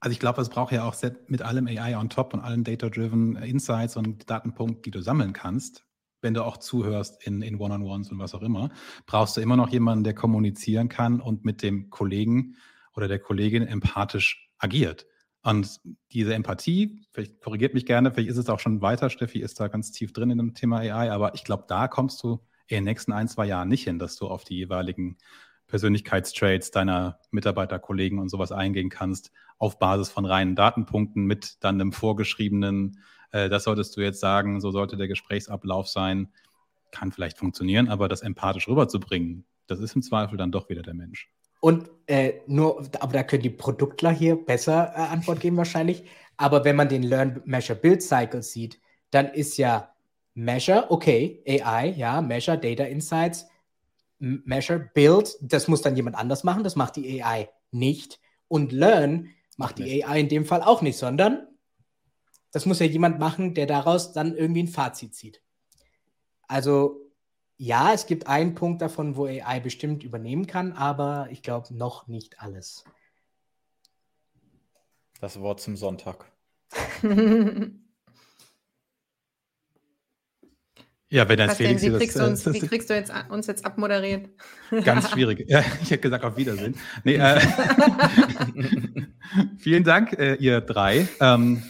B: Also ich glaube, es braucht ja auch mit allem AI on top und allen Data-Driven Insights und Datenpunkten, die du sammeln kannst, wenn du auch zuhörst in, in One-on-Ones und was auch immer, brauchst du immer noch jemanden, der kommunizieren kann und mit dem Kollegen oder der Kollegin empathisch agiert. Und diese Empathie, vielleicht korrigiert mich gerne, vielleicht ist es auch schon weiter, Steffi ist da ganz tief drin in dem Thema AI, aber ich glaube, da kommst du in den nächsten ein, zwei Jahren nicht hin, dass du auf die jeweiligen Persönlichkeitstraits deiner Mitarbeiter, Kollegen und sowas eingehen kannst, auf Basis von reinen Datenpunkten mit dann einem vorgeschriebenen äh, das solltest du jetzt sagen, so sollte der Gesprächsablauf sein. Kann vielleicht funktionieren, aber das empathisch rüberzubringen, das ist im Zweifel dann doch wieder der Mensch.
E: Und äh, nur, aber da können die Produktler hier besser äh, Antwort geben wahrscheinlich. Aber wenn man den Learn, Measure, Build Cycle sieht, dann ist ja Measure, okay, AI, ja, Measure, Data Insights, Measure, Build, das muss dann jemand anders machen, das macht die AI nicht. Und Learn macht die AI in dem Fall auch nicht, sondern das muss ja jemand machen, der daraus dann irgendwie ein Fazit zieht. Also ja, es gibt einen Punkt davon, wo AI bestimmt übernehmen kann, aber ich glaube noch nicht alles.
D: Das Wort zum Sonntag.
B: Ja, wenn dann Felix
C: denn, wie, kriegst das, uns, das, wie kriegst du jetzt, uns jetzt abmoderiert?
B: Ganz schwierig. Ja, ich hätte gesagt, auf Wiedersehen. Nee, äh, vielen Dank, äh, ihr drei. Ähm,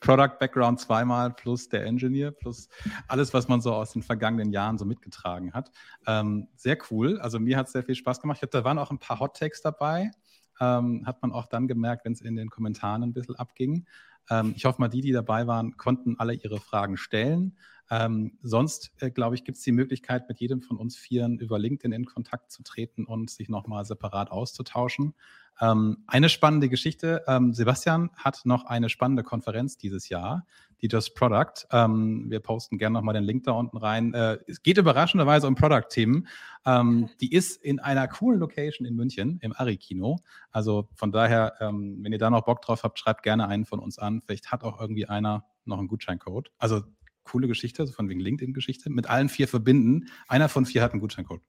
B: Product Background zweimal plus der Engineer plus alles, was man so aus den vergangenen Jahren so mitgetragen hat. Ähm, sehr cool. Also mir hat es sehr viel Spaß gemacht. Ich glaube, da waren auch ein paar Hot Takes dabei. Ähm, hat man auch dann gemerkt, wenn es in den Kommentaren ein bisschen abging. Ähm, ich hoffe mal, die, die dabei waren, konnten alle ihre Fragen stellen. Ähm, sonst, äh, glaube ich, gibt es die Möglichkeit, mit jedem von uns Vieren über LinkedIn in Kontakt zu treten und sich nochmal separat auszutauschen. Ähm, eine spannende Geschichte. Ähm, Sebastian hat noch eine spannende Konferenz dieses Jahr, die Just Product. Ähm, wir posten gerne nochmal den Link da unten rein. Äh, es geht überraschenderweise um Product-Themen. Ähm, die ist in einer coolen Location in München, im Ari-Kino. Also von daher, ähm, wenn ihr da noch Bock drauf habt, schreibt gerne einen von uns an. Vielleicht hat auch irgendwie einer noch einen Gutscheincode. Also coole Geschichte, so von wegen LinkedIn-Geschichte. Mit allen vier verbinden. Einer von vier hat einen Gutscheincode.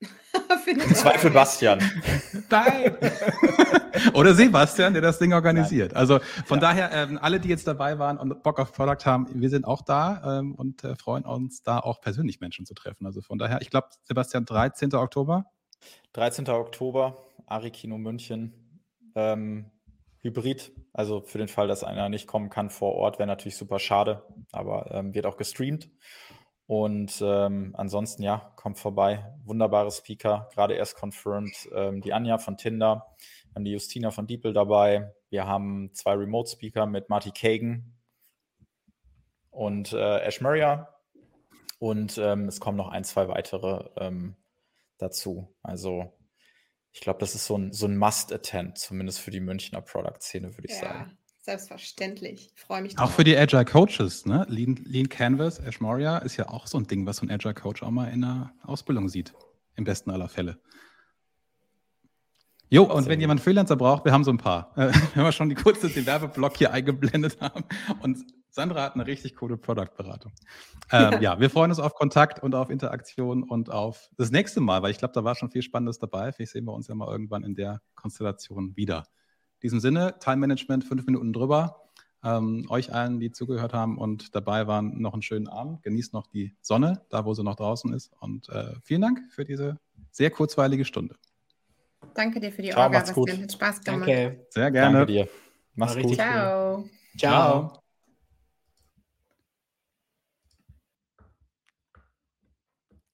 D: Im Zweifel Bastian.
B: Nein. Oder Sebastian, der das Ding organisiert. Nein. Also von ja. daher, ähm, alle, die jetzt dabei waren und Bock auf Product haben, wir sind auch da ähm, und äh, freuen uns, da auch persönlich Menschen zu treffen. Also von daher, ich glaube, Sebastian, 13. Oktober.
D: 13. Oktober, Ari Kino München. Ähm, Hybrid, also für den Fall, dass einer nicht kommen kann vor Ort, wäre natürlich super schade, aber ähm, wird auch gestreamt. Und ähm, ansonsten, ja, kommt vorbei. Wunderbare Speaker, gerade erst confirmed. Ähm, die Anja von Tinder, wir haben die Justina von Diepel dabei. Wir haben zwei Remote-Speaker mit Marty Kagan und äh, Ash Murray. Und ähm, es kommen noch ein, zwei weitere ähm, dazu. Also ich glaube, das ist so ein, so ein Must-Attend, zumindest für die Münchner Product-Szene, würde ich ja. sagen.
C: Selbstverständlich. Ich freue mich.
B: Auch für die Agile Coaches, ne? Lean, Lean Canvas, Ash Moria ist ja auch so ein Ding, was so ein Agile Coach auch mal in der Ausbildung sieht. Im besten aller Fälle. Jo, und wenn jemand Freelancer braucht, wir haben so ein paar. Äh, wenn wir schon die kurze den Werbeblock hier eingeblendet haben. Und Sandra hat eine richtig coole Produktberatung. Ähm, ja. ja. wir freuen uns auf Kontakt und auf Interaktion und auf das nächste Mal, weil ich glaube, da war schon viel Spannendes dabei. Vielleicht sehen wir uns ja mal irgendwann in der Konstellation wieder. In diesem Sinne, Time Management, fünf Minuten drüber. Ähm, euch allen, die zugehört haben und dabei waren, noch einen schönen Abend. Genießt noch die Sonne, da wo sie noch draußen ist. Und äh, vielen Dank für diese sehr kurzweilige Stunde.
C: Danke dir für die
D: Ciao, Orga, gut.
C: Hat Spaß gemacht.
B: Danke. Sehr gerne.
D: Danke dir. Mach's gut.
C: Ciao.
E: Ciao. Ciao.